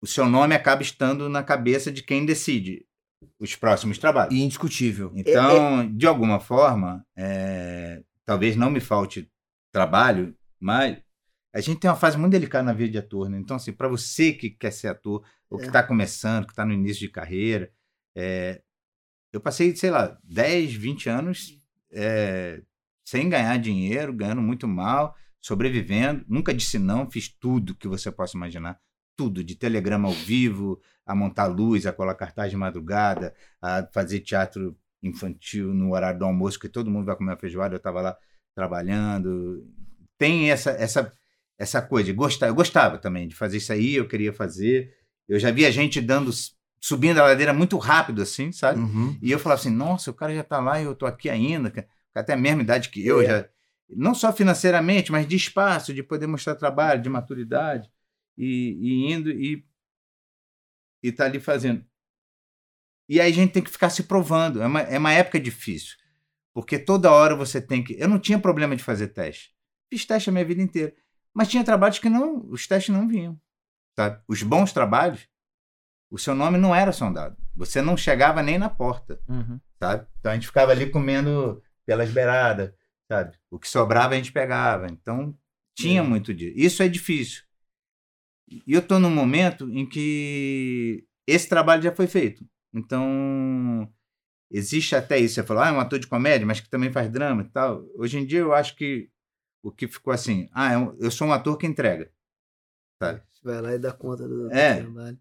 Speaker 4: o seu nome acaba estando na cabeça de quem decide os próximos trabalhos.
Speaker 1: Indiscutível.
Speaker 4: Então, de alguma forma, é, talvez não me falte trabalho, mas a gente tem uma fase muito delicada na vida de ator, né? Então, assim, para você que quer ser ator, ou que
Speaker 3: É.
Speaker 4: está começando, que está no início de carreira, é, eu passei, sei lá, 10, 20 anos é, sem ganhar dinheiro, ganhando muito mal, sobrevivendo, nunca disse não, fiz tudo que você possa imaginar. Tudo, de telegrama ao vivo, a montar luz, a colar cartaz de madrugada, a fazer teatro infantil no horário do almoço, que todo mundo vai comer uma feijoada, eu estava lá trabalhando. Tem essa essa essa coisa gostar. Eu gostava também de fazer isso aí, eu queria fazer. Eu já via gente dando subindo a ladeira muito rápido assim, sabe?
Speaker 1: Uhum.
Speaker 4: E eu falava assim: "Nossa, o cara já tá lá e eu tô aqui ainda". cara. Até a mesma idade que eu,
Speaker 3: É.
Speaker 4: já não só financeiramente, mas de espaço, de poder mostrar trabalho, de maturidade e, e indo e e tá ali fazendo. E aí a gente tem que ficar se provando. É uma, é uma época difícil. Porque toda hora você tem que. Eu não tinha problema de fazer teste. Fiz teste a minha vida inteira. Mas tinha trabalhos que não. Os testes não vinham. Sabe? Os bons trabalhos, o seu nome não era sondado. Você não chegava nem na porta.
Speaker 2: Uhum.
Speaker 4: Sabe? Então a gente ficava ali comendo pelas beiradas. Sabe? O que sobrava a gente pegava. Então tinha
Speaker 3: É.
Speaker 4: muito disso. Isso é difícil. E eu estou num momento em que esse trabalho já foi feito. Então, existe até isso. Você falou, ah, é um ator de comédia, mas que também faz drama e tal. Hoje em dia, eu acho que o que ficou assim, ah, é eu sou um ator que entrega. Sabe?
Speaker 3: Você vai lá e dá conta do, do
Speaker 4: É.
Speaker 3: trabalho.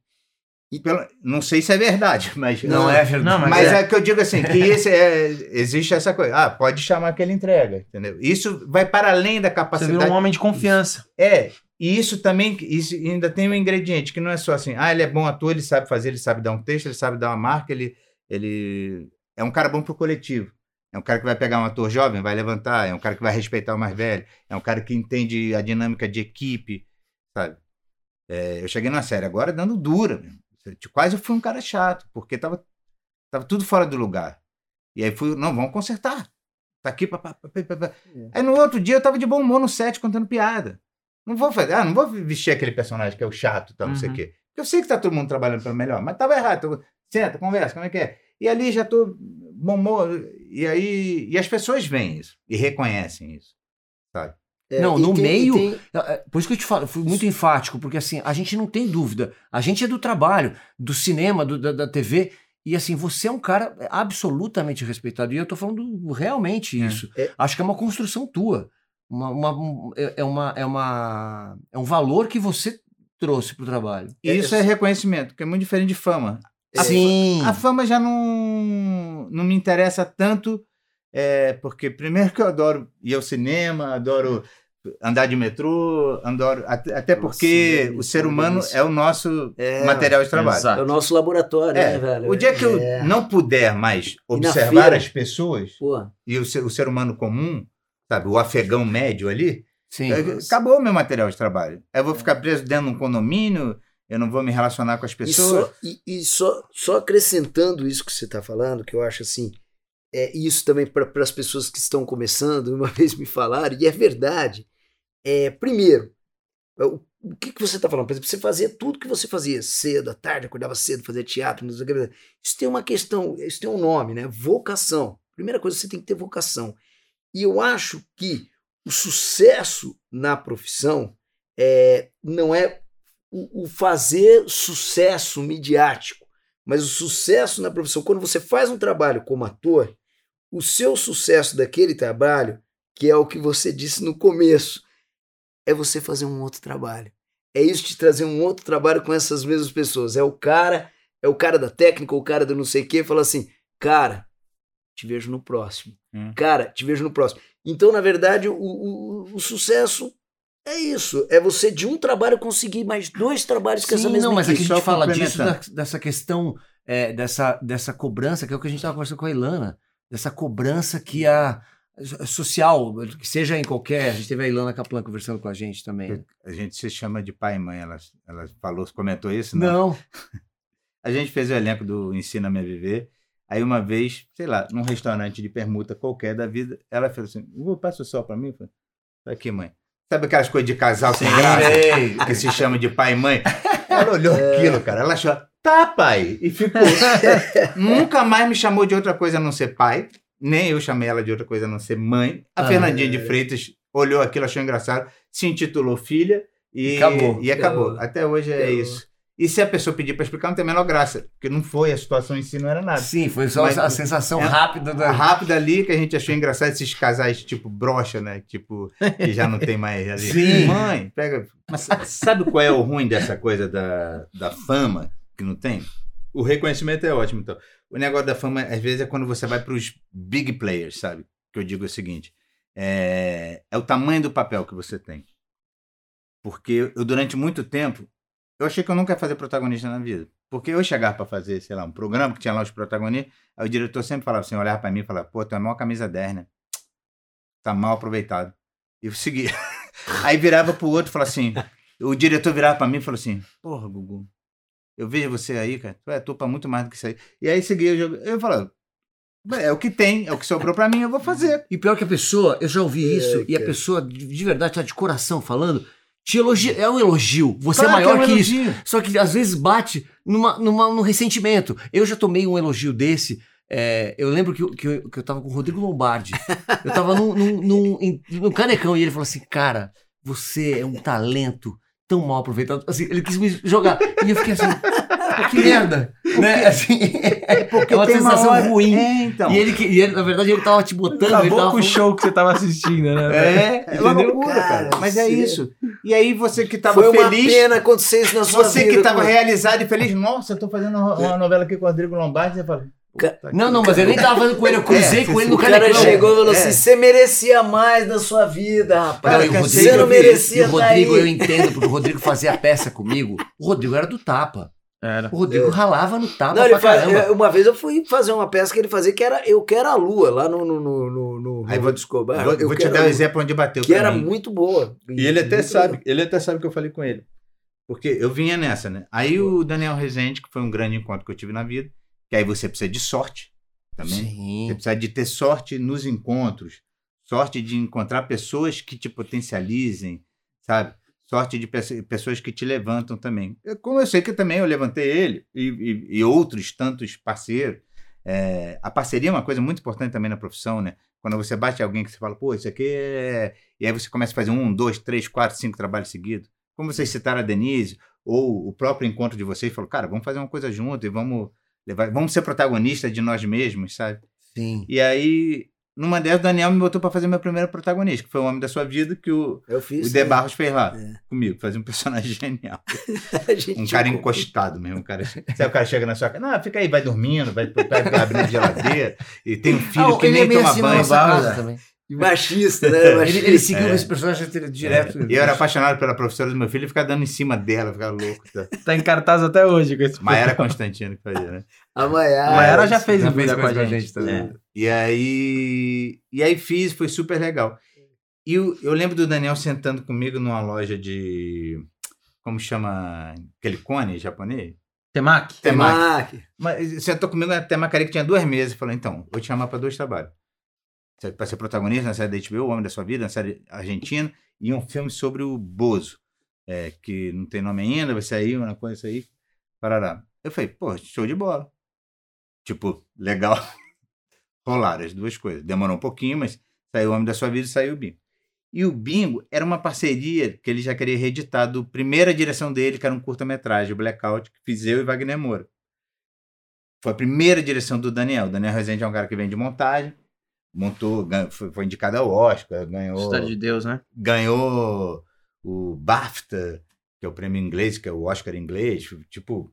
Speaker 4: Pelo- não sei se é verdade, mas.
Speaker 1: Não, é verdade.
Speaker 2: Não,
Speaker 4: Mas,
Speaker 2: Mas
Speaker 4: é. que eu digo assim, que esse é- existe essa coisa. Ah, pode chamar que ele entrega, entendeu? Isso vai para além da
Speaker 2: Você
Speaker 4: capacidade.
Speaker 2: vira um homem de confiança.
Speaker 4: É, e isso também, isso ainda tem um ingrediente, que não é só assim, ah, ele é bom ator, ele sabe fazer, ele sabe dar um texto, ele sabe dar uma marca, ele, ele é um cara bom pro coletivo. É um cara que vai pegar um ator jovem, vai levantar, é um cara que vai respeitar o mais velho, é um cara que entende a dinâmica de equipe, sabe? É, eu cheguei numa série agora dando dura, mesmo. Quase eu fui um cara chato, porque tava, tava tudo fora do lugar. E aí fui, não, vamos consertar. Tá aqui, pá, pá, pá, pá.
Speaker 3: É.
Speaker 4: Aí no outro dia eu tava de bom humor no set contando piada. Não vou fazer, ah, não vou vestir aquele personagem que é o chato, tal, não sei o
Speaker 2: Uhum.
Speaker 4: quê. Porque eu sei que tá todo mundo trabalhando pelo melhor, mas tava errado. Tô- Senta, conversa, como é que é? E ali já tô bom humor. E aí. E as pessoas veem isso e reconhecem isso.
Speaker 3: É,
Speaker 1: Não, no
Speaker 3: tem-
Speaker 1: meio-
Speaker 3: tem-
Speaker 1: É, Por isso que eu te falo, fui muito enfático, porque assim, a gente não tem dúvida. A gente é do trabalho, do cinema, do- da, da TV. E assim, você é um cara absolutamente respeitado. E eu tô falando realmente
Speaker 4: É.
Speaker 1: isso.
Speaker 3: É.
Speaker 1: Acho que é uma construção tua. Uma, uma- um- é, é uma, é, uma, é um valor que você trouxe pro trabalho.
Speaker 4: E isso é reconhecimento, que é muito diferente de fama.
Speaker 3: É,
Speaker 1: Sim.
Speaker 4: A fama já não, não me interessa tanto, é, porque primeiro que eu adoro ir ao cinema, adoro andar de metrô, adoro, até, até
Speaker 3: Nossa,
Speaker 4: porque
Speaker 3: velho,
Speaker 4: o ser
Speaker 3: é uma
Speaker 4: humano é o nosso
Speaker 3: É,
Speaker 4: material de trabalho.
Speaker 2: Exato.
Speaker 3: É o nosso laboratório,
Speaker 4: É,
Speaker 3: né, velho?
Speaker 4: o dia que eu
Speaker 3: É.
Speaker 4: não puder mais observar
Speaker 3: feira?
Speaker 4: as pessoas
Speaker 3: Pô,
Speaker 4: e o ser, o ser humano comum, sabe, o afegão médio ali,
Speaker 1: Sim.
Speaker 4: é, acabou o meu material de trabalho. Eu vou ficar preso dentro de um condomínio, eu não vou me relacionar com as
Speaker 3: E,
Speaker 4: pessoas.
Speaker 3: só, e, e só, só acrescentando isso que você está falando, que eu acho assim, é isso também para as pessoas que estão começando, uma vez me falaram, e é verdade. É, primeiro, o, que, que você está falando? Por exemplo, você fazia tudo que você fazia cedo, à tarde, acordava cedo, fazia teatro. Isso tem uma questão, isso tem um nome, né? Vocação. Primeira coisa, você tem que ter vocação. E eu acho que o sucesso na profissão é, não é o, o fazer sucesso midiático, mas o sucesso na profissão. Quando você faz um trabalho como ator, o seu sucesso daquele trabalho, que é o que você disse no começo, é você fazer um outro trabalho. É isso te trazer um outro trabalho com essas mesmas pessoas. É o cara, é o cara da técnica, o cara do não sei o quê, fala assim, cara, te vejo no próximo.
Speaker 4: Hum.
Speaker 3: Cara, te vejo no próximo. Então, na verdade, o, o, o sucesso é isso. É você de um trabalho conseguir mais dois trabalhos com essa
Speaker 1: Sim,
Speaker 3: mesma
Speaker 1: não, mas aqui
Speaker 3: equipe.
Speaker 1: a gente
Speaker 4: Só
Speaker 1: fala disso, da- dessa questão, é, dessa, dessa cobrança, que é o que a gente estava conversando com a Ilana, dessa cobrança que a, social, que seja em qualquer. A gente teve a Ilana Kaplan conversando com a gente também.
Speaker 4: A gente se chama de pai e mãe. Ela, ela falou, comentou isso?
Speaker 1: Não.
Speaker 4: A gente fez o elenco do Ensina-me a Viver. Aí uma vez, sei lá, num restaurante de permuta qualquer da vida, ela falou assim: "Hugo, passa o sol pra mim? Eu falei, "Tá aqui, mãe. Sabe aquelas coisas de casal sem graça? Que se chama de pai e mãe? Ela olhou aquilo, cara. Ela achou, tá, pai. E ficou. Nunca mais me chamou de outra coisa a não ser pai. Nem eu chamei ela de outra coisa a não ser mãe. A
Speaker 1: Ah,
Speaker 4: Fernandinha de Freitas olhou aquilo, achou engraçado, se intitulou filha e
Speaker 1: Acabou.
Speaker 4: E acabou.
Speaker 3: Acabou.
Speaker 4: Até hoje é
Speaker 3: Acabou.
Speaker 4: isso. E se a pessoa pedir pra explicar, não tem a menor graça. Porque não foi, a situação em si não era nada.
Speaker 1: Sim, foi só
Speaker 4: Mas-
Speaker 1: a sensação
Speaker 4: é-
Speaker 1: rápida da.
Speaker 4: Rápida ali que a gente achou engraçado esses casais tipo brocha, né? Tipo, que já não tem mais ali.
Speaker 1: Sim.
Speaker 4: Mãe, pega. Mas sabe qual é o ruim dessa coisa da, da fama que não tem? O reconhecimento é ótimo, então. O negócio da fama, às vezes, é quando você vai para os big players, sabe? Que eu digo o seguinte: é, é o tamanho do papel que você tem. Porque eu, durante muito tempo, eu achei que eu nunca ia fazer protagonista na vida. Porque eu chegava para fazer, sei lá, um programa que tinha lá os protagonistas, aí o diretor sempre falava assim, olhava para mim e falava, pô, tu é mal camisa 10, né? Tá mal aproveitado. E eu seguia. aí virava pro outro e falava assim, o diretor virava para mim e falou assim, porra, Gugu, eu vejo você aí, cara, tu é topa muito mais do que isso aí. E aí seguia o jogo. Eu falava, é o que tem, é o que sobrou para mim, eu vou fazer.
Speaker 1: E pior que a pessoa, eu já ouvi isso, e a pessoa, de, de verdade, tá de coração falando, te elogia. É um elogio. Você
Speaker 4: Claro
Speaker 1: é maior
Speaker 4: é um
Speaker 1: que isso. Só que às vezes bate numa, numa, num ressentimento. Eu já tomei um elogio desse. é, eu lembro que, eu- que, eu, que eu tava com o Rodrigo Lombardi. Eu tava num, num, num, num canecão e ele falou assim: Cara, você é um talento tão mal aproveitado. Assim, ele quis me jogar. E eu fiquei assim: que merda. Né? Assim, é uma
Speaker 4: tem
Speaker 1: sensação
Speaker 4: hora-
Speaker 1: ruim.
Speaker 4: É, então.
Speaker 1: E ele, e ele, na verdade, ele tava te botando. ele
Speaker 2: Acabou
Speaker 1: tava
Speaker 2: com o show que você tava assistindo, né?
Speaker 1: É,
Speaker 4: É uma loucura, cara. Mas é isso. E aí você que tava
Speaker 3: Foi uma
Speaker 4: feliz.
Speaker 3: pena acontecer isso na sua
Speaker 4: Você
Speaker 3: vida.
Speaker 4: que estava
Speaker 3: com-
Speaker 4: realizado e feliz, nossa, eu tô fazendo uma, uma novela aqui com o Rodrigo Lombardi, você fala. "Puta
Speaker 1: Não, não, mas eu nem tava falando com ele, eu cruzei
Speaker 4: É,
Speaker 1: com ele no
Speaker 3: O cara
Speaker 1: canecão.
Speaker 3: chegou e falou
Speaker 4: É.
Speaker 3: assim: você merecia mais da sua vida, rapaz.
Speaker 1: E o
Speaker 3: você não
Speaker 1: E
Speaker 3: merecia
Speaker 1: o
Speaker 3: tá
Speaker 1: Rodrigo, eu entendo, porque o Rodrigo fazia a peça comigo. O Rodrigo era do tapa.
Speaker 2: Era.
Speaker 1: O Rodrigo ralava no tapa
Speaker 3: Não,
Speaker 1: pra
Speaker 3: faz,
Speaker 1: caramba.
Speaker 3: é, uma vez eu fui fazer uma peça que ele fazia que era Eu Quero a Lua, lá no, no, no, no, no
Speaker 4: Aí vou-
Speaker 3: Escobar.
Speaker 4: Vou,
Speaker 3: Eu
Speaker 4: vou te dar um exemplo onde bateu
Speaker 3: Que era
Speaker 4: também.
Speaker 3: muito boa.
Speaker 4: E ele até sabe,
Speaker 3: boa.
Speaker 4: ele até sabe que eu falei com ele. Porque eu vinha nessa, né? Aí o Daniel Rezende, que foi um grande encontro que eu tive na vida, que aí você precisa de sorte também. Você
Speaker 1: Sim.
Speaker 4: precisa de ter sorte nos encontros, sorte de encontrar pessoas que te potencializem, sabe? Sorte de pe- pessoas que te levantam também. Eu- Como eu sei que também eu levantei ele e, e- e outros tantos parceiros. é, a parceria é uma coisa muito importante também na profissão, né? Quando você bate alguém que você fala, pô, isso aqui é. E aí você começa a fazer um, dois, três, quatro, cinco trabalhos seguidos. Como vocês citaram a Denise, ou o próprio encontro de vocês, falou, cara, vamos fazer uma coisa junto e vamos levar, vamos ser protagonistas de nós mesmos, sabe?
Speaker 1: Sim.
Speaker 4: E aí, numa dessas, o Daniel me botou pra fazer meu primeiro protagonista, que foi o Homem da Sua Vida, que o,
Speaker 3: Eu
Speaker 4: o
Speaker 3: fiz.
Speaker 4: De Barros fez lá
Speaker 3: É.
Speaker 4: comigo, fazia um personagem genial. Um cara encostado mesmo. Um cara, sabe, o cara chega na sua casa, não, fica aí, vai dormindo, vai, vai abrindo a geladeira, e tem um filho
Speaker 1: Ah,
Speaker 4: que nem
Speaker 1: é
Speaker 4: toma
Speaker 1: assim
Speaker 4: banho.
Speaker 1: nossa casa
Speaker 3: Machista, né?
Speaker 1: Ele,
Speaker 3: Machista.
Speaker 1: ele seguiu
Speaker 4: É.
Speaker 1: esse personagem direto.
Speaker 4: E eu era apaixonado pela professora do meu filho e ficava dando em cima dela, ficava louco. Tá?
Speaker 2: Tá em cartaz até hoje com esse
Speaker 4: Mas era Constantino que fazia, né?
Speaker 3: A Maiara.
Speaker 2: A já fez
Speaker 1: Já
Speaker 2: em
Speaker 1: fez
Speaker 2: vida com a
Speaker 1: coisa
Speaker 2: gente.
Speaker 1: também.
Speaker 2: É.
Speaker 4: E aí, e aí fiz, foi super legal. E eu, eu lembro do Daniel sentando comigo numa loja de. Como chama? Aquele cone japonês?
Speaker 2: Temaki?
Speaker 4: Temaki.
Speaker 3: Temaki.
Speaker 4: Mas sentou comigo na Temaki que tinha duas meses e falou: então, vou te chamar para dois trabalhos. Para ser protagonista na série da HBO, O Homem da Sua Vida, na série argentina, e um filme sobre o Bozo, é, que não tem nome ainda, vai sair, uma coisa aí. Parará. Eu falei, pô, show de bola. Tipo, legal. Rolaram as duas coisas. Demorou um pouquinho, mas saiu o Homem da Sua Vida e saiu o Bingo. E o Bingo era uma parceria que ele já queria reeditar do primeira direção dele, que era um curta-metragem, o Blackout, que fiz eu e Wagner Moura. Foi a primeira direção do Daniel. O Daniel Rezende é um cara que vem de montagem, montou, ganhou- foi, indicado ao Oscar, ganhou,
Speaker 2: História de Deus, né?
Speaker 4: ganhou o BAFTA, que é o prêmio inglês, que é o Oscar inglês. Tipo, o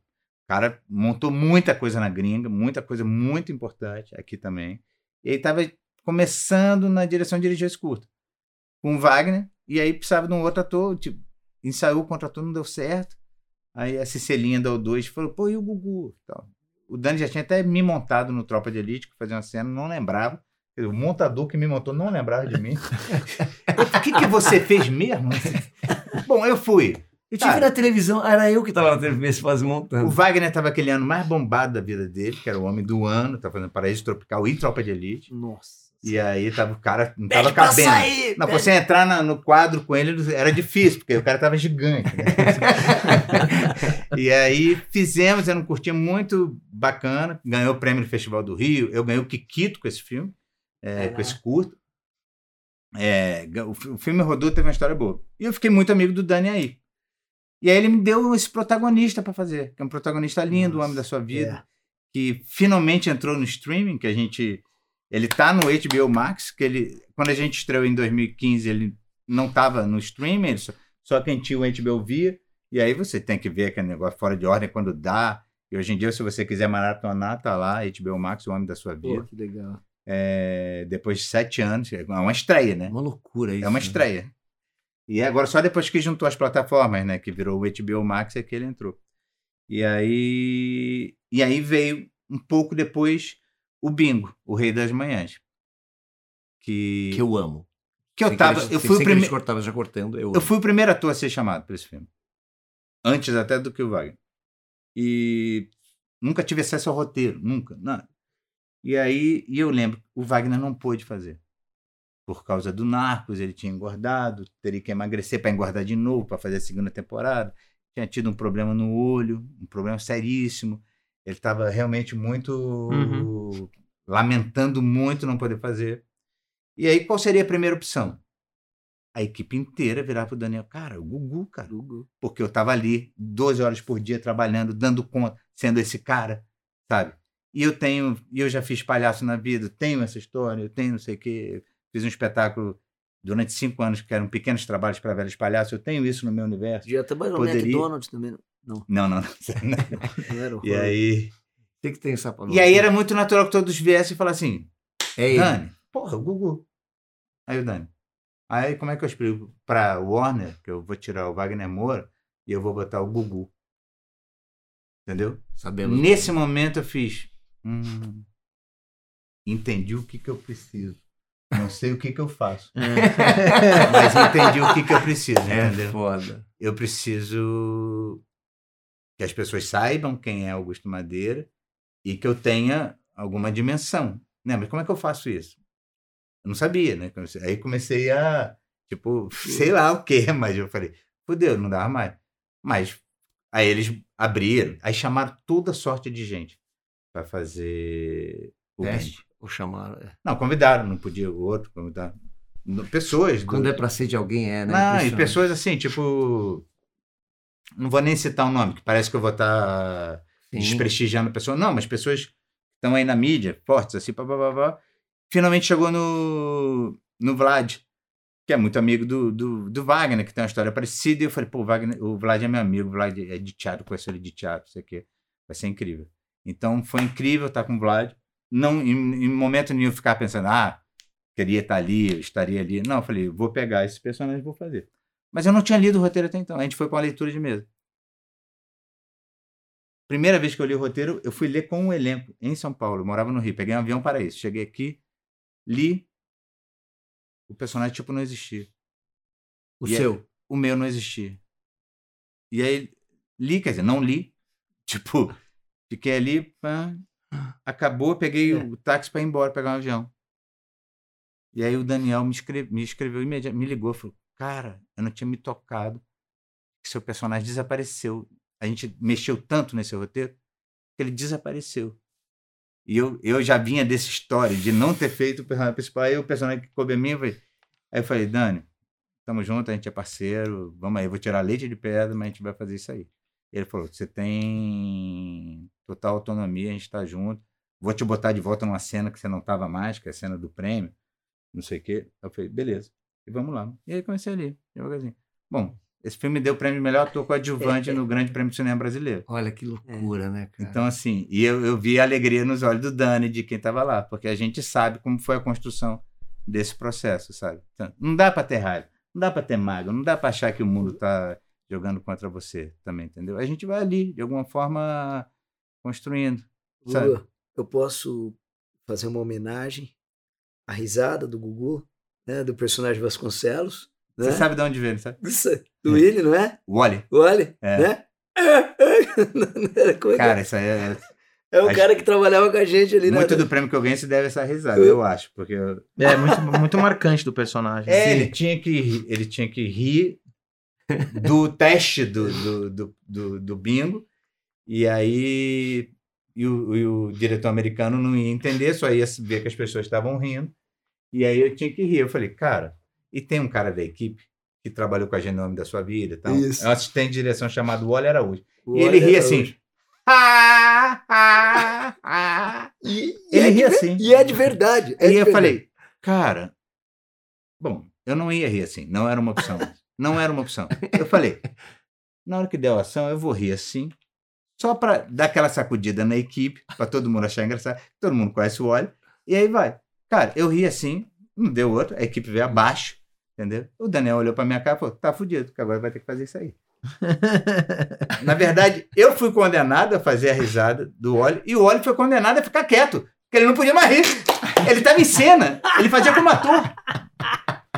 Speaker 4: cara montou muita coisa na gringa, muita coisa muito importante aqui também. E ele estava começando na direção de dirigir esse curto. Com o Wagner, e aí precisava de um outro ator, tipo, ensaiou, contratou, não deu certo. Aí a Cicelinha da O2 falou, pô, e o Gugu? Tal. O Dani já tinha até me montado no Tropa de Elite, que fazia uma cena, não lembrava. O montador que me montou não lembrava de mim. O que, que você fez mesmo? Bom, eu fui.
Speaker 1: Eu tive na televisão, era eu que tava na TV quase
Speaker 4: O
Speaker 1: montando.
Speaker 4: Wagner estava aquele ano mais bombado da vida dele, que era o homem do ano, tá fazendo Paraíso Tropical e Tropa de Elite.
Speaker 3: Nossa.
Speaker 4: E aí tava o cara, não
Speaker 3: Pede
Speaker 4: tava
Speaker 3: pra
Speaker 4: cabendo.
Speaker 3: sair,
Speaker 4: Não,
Speaker 3: pede-
Speaker 4: você entrar na- no quadro com ele era difícil, porque o cara tava gigante. né? e aí fizemos, era um curtinho muito bacana, ganhou o prêmio do Festival do Rio, eu ganhei o Kikito com esse filme, é,
Speaker 3: É.
Speaker 4: com esse curto. É, o, o filme rodou, teve uma história boa. E eu fiquei muito amigo do Dani aí. E aí ele me deu esse protagonista para fazer, que é um protagonista lindo, o homem da sua vida
Speaker 3: É.
Speaker 4: que finalmente entrou no streaming, que a gente ele tá no HBO Max, que ele quando a gente estreou em 2015, ele não estava no streaming, só, só quem tinha o HBO via, e aí você tem que ver aquele negócio fora de ordem quando dá. E hoje em dia, se você quiser maratonar, tá lá, HBO Max, o homem da sua
Speaker 3: Pô,
Speaker 4: vida.
Speaker 3: que legal.
Speaker 4: É, depois de sete anos, é uma estreia, né?
Speaker 1: É uma loucura isso.
Speaker 4: É uma
Speaker 1: né?
Speaker 4: estreia. E agora, só depois que juntou as plataformas, né? Que virou o HBO Max, é que ele entrou. E aí, e aí veio um pouco depois o Bingo, o Rei das Manhãs. Que,
Speaker 1: Que eu amo.
Speaker 4: que eu
Speaker 1: Sem
Speaker 4: tava.
Speaker 1: querer-
Speaker 4: Eu
Speaker 1: sem
Speaker 4: fui, o
Speaker 1: querer
Speaker 4: prime...
Speaker 1: te cortar, mas já cortando, eu,
Speaker 4: eu
Speaker 1: amo.
Speaker 4: fui o primeiro ator a ser chamado para esse filme. Antes até do que o Wagner. E nunca tive acesso ao roteiro, nunca, nada. E aí, e eu lembro, o Wagner não pôde fazer. Por causa do Narcos, ele tinha engordado, teria que emagrecer para engordar de novo, para fazer a segunda temporada. Tinha tido um problema no olho, um problema seríssimo. Ele estava realmente muito
Speaker 2: Uhum.
Speaker 4: lamentando muito não poder fazer. E aí, qual seria a primeira opção? A equipe inteira virar pro Daniel, cara, o Gugu, cara
Speaker 3: Google.
Speaker 4: porque eu estava ali 12 horas por dia trabalhando, dando conta, sendo esse cara, sabe? E eu tenho, eu já fiz palhaço na vida, tenho essa história, eu tenho não sei o quê, fiz um espetáculo durante cinco anos que eram pequenos trabalhos para velhos palhaços, eu tenho isso no meu universo.
Speaker 3: Já trabalhou
Speaker 4: Poderia-
Speaker 3: no McDonald's também? Não, não,
Speaker 4: Não, não, não.
Speaker 3: o
Speaker 4: e aí,
Speaker 1: Tem que ter essa palavra.
Speaker 4: e aí era muito natural que todos viessem e falassem assim,
Speaker 1: É ele.
Speaker 4: Dani, porra, o Gugu. Aí o Dani. Aí como é que eu explico pra Warner que eu vou tirar o Wagner Moura e eu vou botar o Gugu? Entendeu?
Speaker 1: Sabemos.
Speaker 4: Nesse momento eu fiz. Hum, entendi o que, que eu preciso. Não sei o que, que eu faço. Mas entendi o que, que eu preciso,
Speaker 1: É
Speaker 4: entendeu?
Speaker 1: foda.
Speaker 4: Eu preciso que as pessoas saibam quem é Augusto Madeira e que eu tenha alguma dimensão. Né? Mas como é que eu faço isso? Eu não sabia, né? Aí comecei a, tipo, sei lá o quê, mas eu falei, fudeu, não dava mais. Mas aí eles abriram, aí chamaram toda sorte de gente para fazer o
Speaker 1: Teste. Ou chamaram. é.
Speaker 4: Não, convidaram, não podia o outro, convidaram. No- Pessoas. do-
Speaker 1: Quando é pra ser de alguém, é, né?
Speaker 4: não, e pessoas assim, tipo. Não vou nem citar o nome, que parece que eu vou estar
Speaker 1: Sim.
Speaker 4: desprestigiando a pessoa. Não, mas pessoas que estão aí na mídia, fortes, assim, pá, pá, pá. Finalmente chegou no, no Vlad, que é muito amigo do, do, do Wagner, que tem uma história parecida. E eu falei, pô, o, Wagner, o Vlad é meu amigo, o Vlad é de teatro, conheço ele de teatro, isso aqui. Vai ser incrível. Então foi incrível estar com o Vlad. Não, em, em momento nenhum ficar pensando, ah, queria estar ali, eu estaria ali. Não, eu falei, vou pegar esse personagem e vou fazer. Mas eu não tinha lido o roteiro até então. A gente foi para uma leitura de mesa. Primeira vez que eu li o roteiro, eu fui ler com o elenco em São Paulo. Eu morava no Rio, peguei um avião para isso. Cheguei aqui, li. O personagem, tipo, não existia.
Speaker 1: O
Speaker 4: E
Speaker 1: seu.
Speaker 4: O meu não existia. E aí, li, quer dizer, não li. Tipo, fiquei ali, pá, acabou, peguei o táxi para ir embora, pegar um avião. E aí o Daniel me, escreve, me escreveu imediatamente, me ligou, falou, cara, eu não tinha me tocado que seu personagem desapareceu. A gente mexeu tanto nesse roteiro que ele desapareceu. E eu, eu já vinha dessa história de não ter feito o personagem principal, aí o personagem que coube a mim, eu falei, aí eu falei, Dani, tamo junto, a gente é parceiro, vamos aí, eu vou tirar leite de pedra, mas a gente vai fazer isso aí. Ele falou, você tem total autonomia, a gente tá junto, vou te botar de volta numa cena que você não tava mais, que é a cena do prêmio, não sei o quê. Eu falei, beleza, e vamos lá. E aí comecei ali, devagarzinho. Bom, esse filme deu o prêmio de melhor ator coadjuvante no Grande Prêmio do Cinema Brasileiro.
Speaker 1: Olha que loucura, né, cara?
Speaker 4: Então, assim, e eu, eu vi a alegria nos olhos do Dani, de quem estava lá, porque a gente sabe como foi a construção desse processo, sabe? Então, não dá para ter raiva, não dá para ter mágoa, não dá para achar que o mundo está jogando contra você também, entendeu? A gente vai ali, de alguma forma, construindo. Sabe?
Speaker 3: Lula, eu posso fazer uma homenagem a risada do Gugu, né? Do personagem Vasconcelos. Né?
Speaker 4: Você sabe de onde veio, sabe?
Speaker 3: Isso, do Willi, não é?
Speaker 4: O Wally.
Speaker 3: Olha,
Speaker 4: É.
Speaker 3: né? Como é que é?
Speaker 4: Cara, isso aí é.
Speaker 3: É o
Speaker 4: acho-
Speaker 3: cara que trabalhava com a gente ali, né?
Speaker 4: Muito do prêmio que eu ganhei se deve a essa risada, eu acho. Porque eu-
Speaker 2: É muito, muito marcante do personagem.
Speaker 4: É,
Speaker 2: Sim.
Speaker 4: ele tinha que ri- ele tinha que rir do teste do, do, do, do, do bingo, e aí e o, e o diretor americano não ia entender, só ia ver que as pessoas estavam rindo, e aí eu tinha que rir. Eu falei, cara, e tem um cara da equipe que trabalhou com a gente no nome da sua vida, então,
Speaker 3: Isso.
Speaker 4: é um assistente de direção chamado Wally Araújo.
Speaker 3: O
Speaker 4: E ele ria
Speaker 3: Araújo.
Speaker 4: assim. "Ah, ah, ah."
Speaker 3: E, e
Speaker 4: Ele
Speaker 3: é
Speaker 4: ria assim.
Speaker 3: E é de verdade. é
Speaker 4: Aí
Speaker 3: de
Speaker 4: eu
Speaker 3: verdade.
Speaker 4: falei, cara, bom, eu não ia rir assim, não era uma opção. Não era uma opção. Eu falei, na hora que der a ação, eu vou rir assim, só para dar aquela sacudida na equipe, para todo mundo achar engraçado. Todo mundo conhece o óleo, e aí vai. Cara, eu ri assim, não deu outro, a equipe veio abaixo, entendeu? O Daniel olhou para minha cara e falou, tá fudido, que agora vai ter que fazer isso aí. Na verdade, eu fui condenado a fazer a risada do óleo, e o óleo foi condenado a ficar quieto, porque ele não podia mais rir. Ele estava em cena, ele fazia como ator.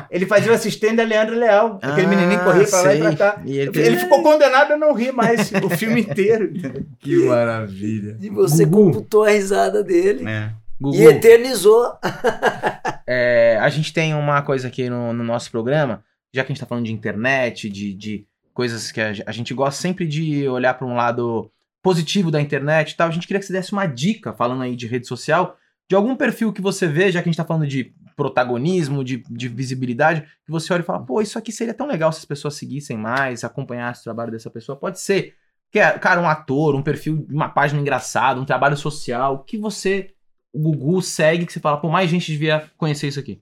Speaker 4: Ele fazia o assistente da Leandro Leal, aquele
Speaker 2: Ah,
Speaker 4: menininho corria pra lá e pra cá.
Speaker 2: E ele
Speaker 4: Ele, ficou condenado a não rir mais o filme inteiro.
Speaker 1: Que maravilha.
Speaker 3: E você
Speaker 2: Gugu.
Speaker 3: computou a risada dele
Speaker 4: É.
Speaker 2: Gugu,
Speaker 3: e eternizou.
Speaker 2: é, a gente tem uma coisa aqui no, no nosso programa, já que a gente tá falando de internet, de, de coisas que a, a gente gosta sempre de olhar para um lado positivo da internet e tal, a gente queria que você desse uma dica, falando aí de rede social, de algum perfil que você vê, já que a gente tá falando de protagonismo, de, de visibilidade, que você olha e fala, pô, isso aqui seria tão legal se as pessoas seguissem mais, acompanhassem o trabalho dessa pessoa. Pode ser, que é, cara, um ator, um perfil, uma página engraçada, um trabalho social, que você, o Gugu, segue, que você fala, pô, mais gente devia conhecer isso aqui.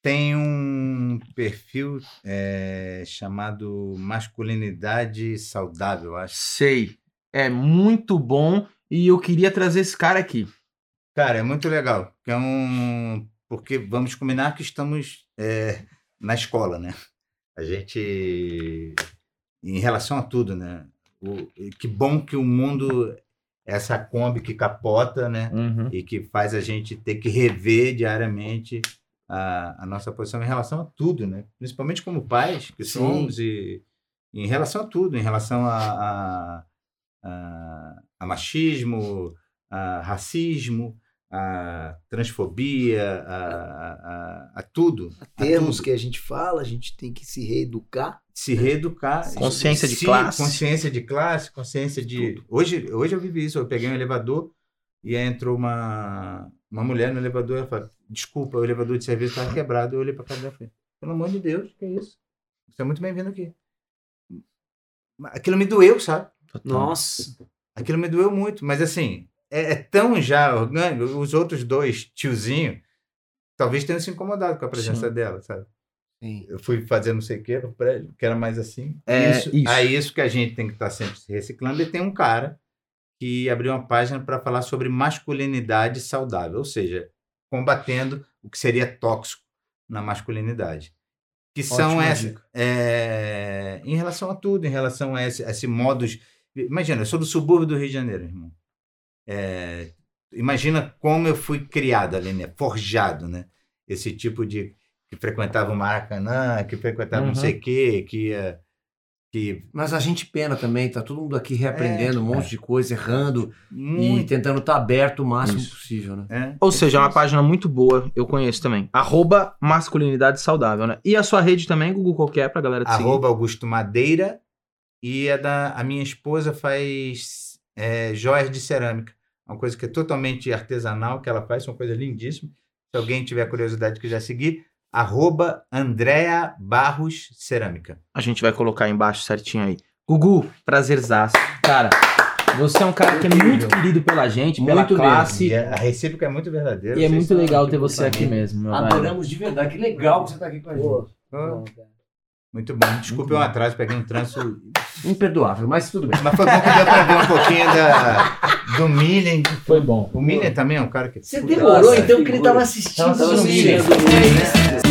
Speaker 4: Tem um perfil é, chamado Masculinidade Saudável, acho.
Speaker 2: Sei. É muito bom e eu queria trazer esse cara aqui.
Speaker 4: Cara, é muito legal. É um... Porque vamos combinar que estamos é, na escola, né? A gente, em relação a tudo, né? O, que bom que o mundo é essa Kombi que capota, né? e que faz a gente ter que rever diariamente a, a nossa posição em relação a tudo, né? Principalmente como pais que
Speaker 3: Sim.
Speaker 4: somos e, e em relação a tudo, em relação a, a, a- a machismo, a racismo, a transfobia, a, a, a- a tudo. a
Speaker 3: Termos
Speaker 4: tudo.
Speaker 3: que a gente fala, a gente tem que se reeducar.
Speaker 4: se reeducar.
Speaker 2: Consciência de
Speaker 4: se-
Speaker 2: classe.
Speaker 4: Consciência de classe, consciência de. Hoje, hoje eu vivi isso. Eu peguei um elevador e aí entrou uma, uma mulher no elevador e ela falou: Desculpa, o elevador de serviço estava quebrado. Eu olhei para cara dela e falei: Pelo amor de Deus, que é isso? Você é muito bem-vindo aqui. Aquilo me doeu, sabe?
Speaker 3: Nossa.
Speaker 4: Aquilo me doeu muito. Mas assim, é, é tão já orgânico. Os outros dois tiozinhos talvez tenham se incomodado com a presença
Speaker 2: Sim.
Speaker 4: dela, sabe?
Speaker 1: Sim.
Speaker 4: eu fui fazer não sei o que no prédio, que era mais assim.
Speaker 2: É,
Speaker 4: isso,
Speaker 2: isso.
Speaker 4: É isso que a gente tem que estar sempre se reciclando. E tem um cara que abriu uma página para falar sobre masculinidade saudável, ou seja, combatendo o que seria tóxico na masculinidade. Que são
Speaker 1: Ótima
Speaker 4: essas. é, em relação a tudo, em relação a esse, a esse modus. Imagina, eu sou do subúrbio do Rio de Janeiro, irmão. É, imagina como eu fui criado ali, né? Forjado, né? Esse tipo de que frequentava o Maracanã, que frequentava
Speaker 2: Uhum.
Speaker 4: não sei o quê, que ia. Que
Speaker 1: Mas a gente pena também, tá todo mundo aqui reaprendendo
Speaker 4: É,
Speaker 1: um monte de coisa, errando e
Speaker 4: muito.
Speaker 1: tentando estar aberto o máximo
Speaker 2: Isso.
Speaker 1: possível, né?
Speaker 4: é,
Speaker 2: Ou
Speaker 4: é
Speaker 2: seja, é uma página muito boa, eu conheço também. Arroba masculinidade saudável, né? E a sua rede também, Google qualquer, pra galera te seguir.
Speaker 4: Arroba Augusto Madeira. E a, da, a minha esposa faz é, joias de cerâmica. Uma coisa que é totalmente artesanal que ela faz, uma coisa lindíssima. Se alguém tiver curiosidade e quiser seguir, arroba Andrea Barros Cerâmica.
Speaker 2: A gente vai colocar aí embaixo certinho aí. Gugu, prazerzaço. Cara, você é um cara que é muito querido pela gente, pela
Speaker 1: Muito
Speaker 2: classe.
Speaker 4: E a, recíproca é muito verdadeira.
Speaker 2: E é muito legal ter você aqui mesmo, meu velho.
Speaker 1: Adoramos de verdade. Que legal que você tá aqui com a gente.
Speaker 3: Pô, cara.
Speaker 4: Muito bom. Desculpe o atraso, peguei um trânsito.
Speaker 1: Imperdoável, mas tudo bem.
Speaker 4: Mas foi bom que deu pra ver um pouquinho da, do Millen.
Speaker 2: Foi bom.
Speaker 4: O Millen também é um cara que.
Speaker 1: Você demorou então que ele
Speaker 3: figura.
Speaker 1: tava assistindo
Speaker 4: Tava
Speaker 1: o
Speaker 4: assistindo?
Speaker 1: É isso.